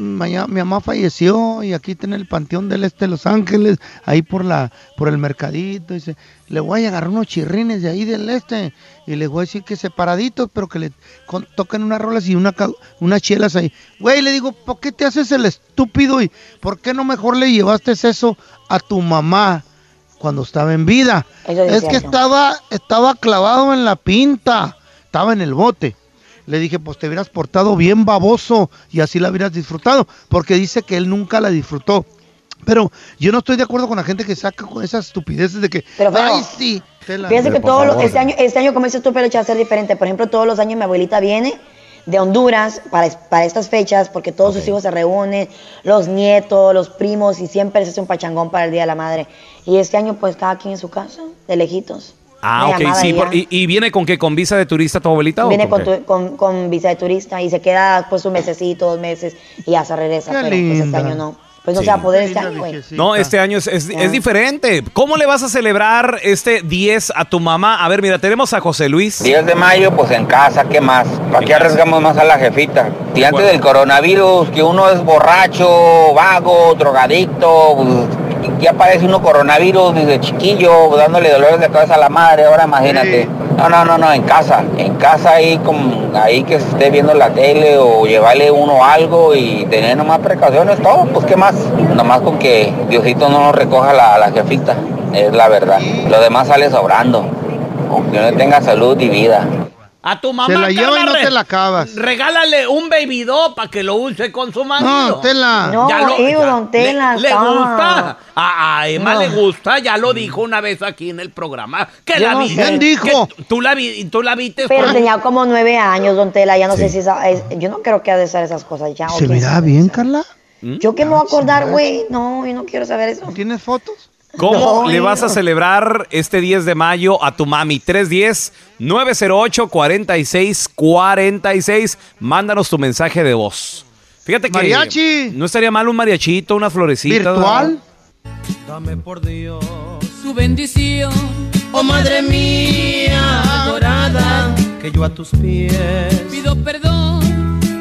[SPEAKER 7] mamá falleció y aquí está en el Panteón del Este de Los Ángeles, ahí por la por el mercadito, dice, le voy a agarrar unos chirrines de ahí del este y le voy a decir que separaditos, pero que le con- toquen unas rolas y una, unas chelas ahí. Güey, le digo, ¿por qué te haces el estúpido y por qué no mejor le llevaste eso a tu mamá cuando estaba en vida? Es que estaba, estaba clavado en la pinta, estaba en el bote. Le dije, pues te hubieras portado bien baboso y así la hubieras disfrutado, porque dice que él nunca la disfrutó. Pero yo no estoy de acuerdo con la gente que saca con esas estupideces de que,
[SPEAKER 17] Pero,
[SPEAKER 7] ay, sí. tela".
[SPEAKER 17] Fíjense que
[SPEAKER 7] Pero,
[SPEAKER 17] todos este año, este año, como dices tú, pero echa a ser diferente. Por ejemplo, todos los años mi abuelita viene de Honduras para, para estas fechas porque todos sus hijos se reúnen, los nietos, los primos y siempre se hace un pachangón para el Día de la Madre. Y este año pues cada quien en su casa, de lejitos.
[SPEAKER 3] Ah, ok, sí.
[SPEAKER 17] y
[SPEAKER 3] por-
[SPEAKER 17] ya.
[SPEAKER 3] y, y viene con qué? ¿Con visa de turista tu abuelita? o
[SPEAKER 17] Viene
[SPEAKER 3] con
[SPEAKER 17] con,
[SPEAKER 3] qué?
[SPEAKER 17] tu- con, con visa de turista y se queda pues un mesecito, dos meses y ya se regresa.
[SPEAKER 3] Qué
[SPEAKER 17] pero pues este año no. Pues no
[SPEAKER 3] Sí.
[SPEAKER 17] se va a poder este año, güey.
[SPEAKER 3] No, este año es, es- es diferente. ¿Cómo le vas a celebrar este 10 a tu mamá? A ver, mira, tenemos a José Luis.
[SPEAKER 22] 10 de mayo, pues en casa, ¿qué más? ¿Para qué arriesgamos más a la jefita? Si antes del coronavirus, que uno es borracho, vago, drogadicto, pues, ya parece uno coronavirus desde chiquillo, dándole dolores de cabeza a la madre, ahora imagínate. No, no, no, no, en casa, en casa ahí, con, ahí que esté viendo la tele o llevarle uno algo y tener nomás precauciones, todo, pues qué más. Nomás con que Diosito no nos recoja la, la jefita, es la verdad. Lo demás sale sobrando, con que uno tenga salud y vida.
[SPEAKER 18] A tu mamá.
[SPEAKER 7] Se la lleva y no te la acabas.
[SPEAKER 18] Regálale un baby doll para que lo use con su marido.
[SPEAKER 7] No, Tela.
[SPEAKER 17] No,
[SPEAKER 18] ya-
[SPEAKER 17] don Tela,
[SPEAKER 18] Le, gusta. A, a Emma
[SPEAKER 17] No.
[SPEAKER 18] le gusta. Ya lo dijo una vez aquí en el programa. Que
[SPEAKER 17] Yo
[SPEAKER 18] la
[SPEAKER 17] no
[SPEAKER 18] vi.
[SPEAKER 17] ¿Quién
[SPEAKER 7] dijo?
[SPEAKER 18] que tú la vi, tú la viste.
[SPEAKER 17] Pero tenía como nueve años, don Tela, ya no sé si esa, es- yo no creo que ha de ser esas cosas ya.
[SPEAKER 7] ¿Se miraba
[SPEAKER 17] sabe.
[SPEAKER 7] bien, Carla?
[SPEAKER 17] Yo que me voy a acordar, güey. No, yo no quiero saber eso.
[SPEAKER 7] ¿Tienes fotos?
[SPEAKER 3] ¿Cómo
[SPEAKER 17] No,
[SPEAKER 3] le vas a celebrar este 10 de mayo a tu mami? 310-908-4646. Mándanos tu mensaje de voz. Fíjate que
[SPEAKER 7] Mariachi.
[SPEAKER 3] no estaría mal un mariachito, una florecita.
[SPEAKER 7] ¿Virtual?
[SPEAKER 27] Dame por Dios su bendición, oh Madre mía adorada, que yo a tus pies pido perdón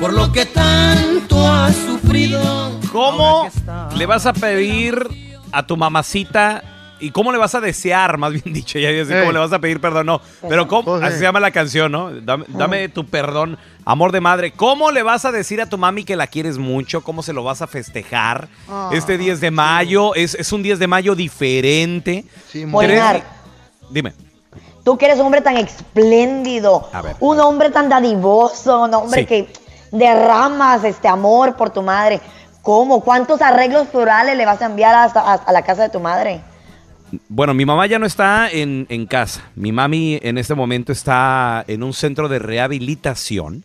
[SPEAKER 27] por lo que tanto has sufrido.
[SPEAKER 3] ¿Cómo le vas a pedir a tu mamacita y cómo le vas a desear, más bien dicho, ya decir, cómo le vas a pedir perdón? No, pero ¿cómo?
[SPEAKER 7] Pues,
[SPEAKER 3] Así se llama la canción, ¿no? Dame, dame tu perdón, amor de madre. ¿Cómo le vas a decir a tu mami que la quieres mucho? ¿Cómo se lo vas a festejar?
[SPEAKER 7] Ah,
[SPEAKER 3] este 10 de mayo, es, es un 10 de mayo diferente.
[SPEAKER 17] Molinar,
[SPEAKER 3] Dime.
[SPEAKER 17] tú que eres un hombre tan espléndido,
[SPEAKER 3] A ver.
[SPEAKER 17] un hombre tan dadivoso, un hombre
[SPEAKER 3] Sí.
[SPEAKER 17] que derramas este amor por tu madre. ¿Cómo? ¿Cuántos arreglos florales le vas a enviar hasta a, la casa de tu madre?
[SPEAKER 3] Bueno, mi mamá ya no está en, en casa. Mi mami en este momento está en un centro de rehabilitación.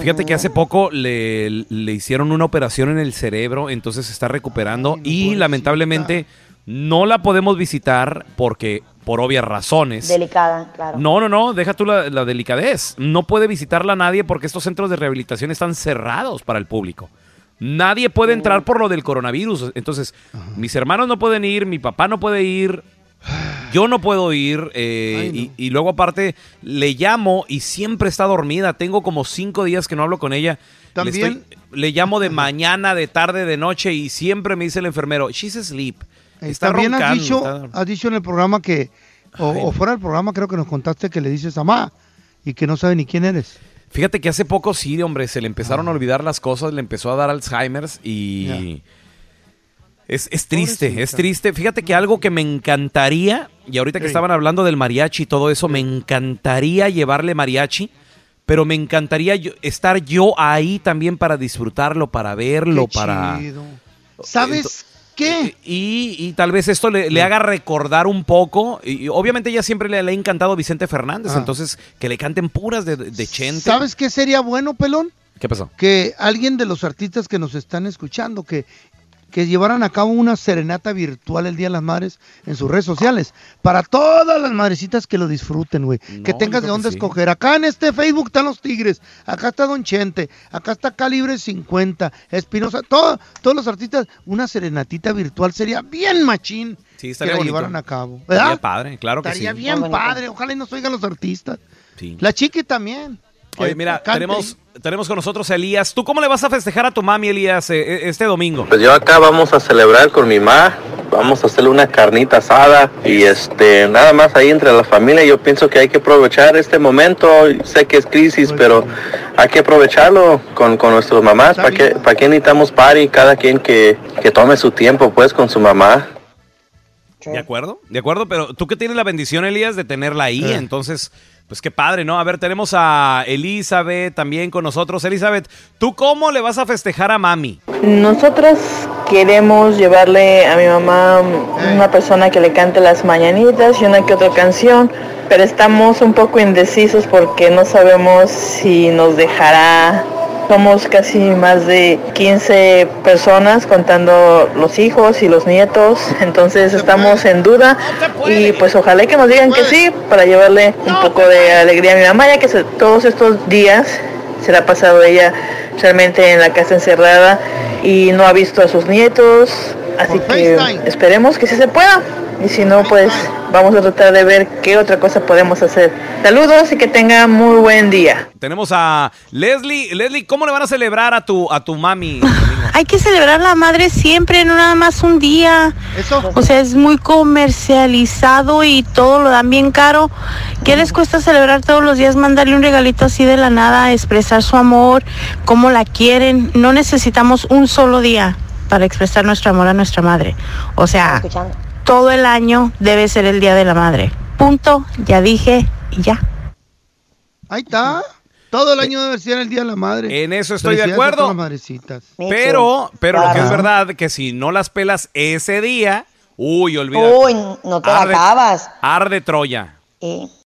[SPEAKER 3] Fíjate que hace poco le, le hicieron una operación en el cerebro, entonces se está recuperando y lamentablemente no la podemos visitar porque por obvias razones.
[SPEAKER 17] Delicada, claro.
[SPEAKER 3] No, no, no, deja tú la, la delicadez. No puede visitarla nadie porque estos centros de rehabilitación están cerrados para el público. Nadie puede entrar por lo del coronavirus. Entonces, mis hermanos no pueden ir, mi papá no puede ir, (sighs) yo no puedo ir. eh, y, y luego aparte le llamo y siempre está dormida. Tengo como cinco días que no hablo con ella. Le,
[SPEAKER 7] También-
[SPEAKER 3] estoy- le llamo de mañana, de tarde, de noche y siempre me dice el enfermero, she's asleep. Está
[SPEAKER 7] También has dicho,
[SPEAKER 3] está-
[SPEAKER 7] has dicho en el programa que, o, o fuera del programa creo que nos contaste que le dices mamá y que no sabe ni quién eres.
[SPEAKER 3] Fíjate que hace poco sí, hombre, se le empezaron a olvidar las cosas, le empezó a dar Alzheimer's y es, es triste, es triste. Fíjate que algo que me encantaría, y ahorita que
[SPEAKER 7] Sí.
[SPEAKER 3] estaban hablando del mariachi y todo eso, me encantaría llevarle mariachi, pero me encantaría yo- estar yo ahí también para disfrutarlo, para verlo,
[SPEAKER 7] Qué
[SPEAKER 3] para...
[SPEAKER 7] chido. ¿Sabes qué?
[SPEAKER 3] Y, y tal vez esto le, le haga recordar un poco. Y, y obviamente ya siempre le, le ha encantado Vicente Fernández,
[SPEAKER 7] Ah.
[SPEAKER 3] entonces que le canten puras de, de Chente.
[SPEAKER 7] ¿Sabes qué sería bueno, pelón?
[SPEAKER 3] ¿Qué pasó?
[SPEAKER 7] Que alguien de los artistas que nos están escuchando, que, que llevaran a cabo una serenata virtual el Día de las Madres en sus redes sociales. Para todas las madrecitas que lo disfruten, güey. que tengas de dónde
[SPEAKER 3] sí.
[SPEAKER 7] escoger. Acá en este Facebook están los Tigres. Acá está Don Chente. Acá está Calibre 50. Espinosa. todo- todos los artistas. Una serenatita virtual sería bien machín.
[SPEAKER 3] Sí,
[SPEAKER 7] que
[SPEAKER 3] estaría
[SPEAKER 7] la llevaran a cabo.
[SPEAKER 3] Estaría
[SPEAKER 7] ¿Verdad?
[SPEAKER 3] padre, claro que
[SPEAKER 7] Estaría
[SPEAKER 3] sí.
[SPEAKER 7] bien padre. Ojalá y nos oigan los artistas.
[SPEAKER 3] Sí.
[SPEAKER 7] La chiqui también.
[SPEAKER 3] Oye, mira,
[SPEAKER 7] cante.
[SPEAKER 3] tenemos, tenemos con nosotros a Elías. ¿Tú cómo le vas a festejar a tu mami, Elías, eh, eh, este domingo?
[SPEAKER 28] Pues yo acá vamos a celebrar con mi mamá, vamos a hacerle una carnita asada y este nada más ahí entre la familia. Yo pienso que hay que aprovechar este momento. Sé que es crisis, pero hay que aprovecharlo con, con nuestras mamás. ¿Para qué, ¿Para qué necesitamos party? Cada quien que, que tome su tiempo pues con su mamá.
[SPEAKER 3] ¿De acuerdo? De acuerdo, pero tú que tienes la bendición, Elías, de tenerla ahí,
[SPEAKER 28] Eh.
[SPEAKER 3] entonces, pues qué padre, ¿no? A ver, tenemos a Elizabeth también con nosotros. Elizabeth, ¿tú cómo le vas a festejar a mami?
[SPEAKER 29] Nosotras queremos llevarle a mi mamá una persona que le cante las mañanitas y una que otra canción, pero estamos un poco indecisos porque no sabemos si nos dejará. Somos casi más de 15 personas contando los hijos y los nietos, entonces estamos en duda y pues ojalá que nos digan que sí para llevarle un poco de alegría a mi mamá ya que todos estos días se la ha pasado ella realmente en la casa encerrada y no ha visto a sus nietos, así que esperemos que sí se pueda y si no pues vamos a tratar de ver qué otra cosa podemos hacer. Saludos y que tenga muy buen día.
[SPEAKER 3] Tenemos a Leslie. Leslie, ¿cómo le van a celebrar a tu, a tu mami? (laughs)
[SPEAKER 30] Hay que celebrar la madre siempre, no nada más un día. O sea, es muy comercializado y todo lo dan bien caro. ¿Qué les cuesta celebrar todos los días, mandarle un regalito así de la nada, expresar su amor, cómo la quieren? No necesitamos un solo día para expresar nuestro amor a nuestra madre. O sea, todo el año debe ser el Día de la Madre. Punto, ya dije y ya.
[SPEAKER 7] Ahí está. Todo el año debe ser el Día de la Madre.
[SPEAKER 3] En eso estoy de acuerdo.
[SPEAKER 7] todas las madrecitas.
[SPEAKER 3] Pero, pero lo que es verdad, que si no las pelas ese día, uy, olvídate.
[SPEAKER 8] Uy, no te la acabas.
[SPEAKER 3] Arde Troya.
[SPEAKER 8] Eh,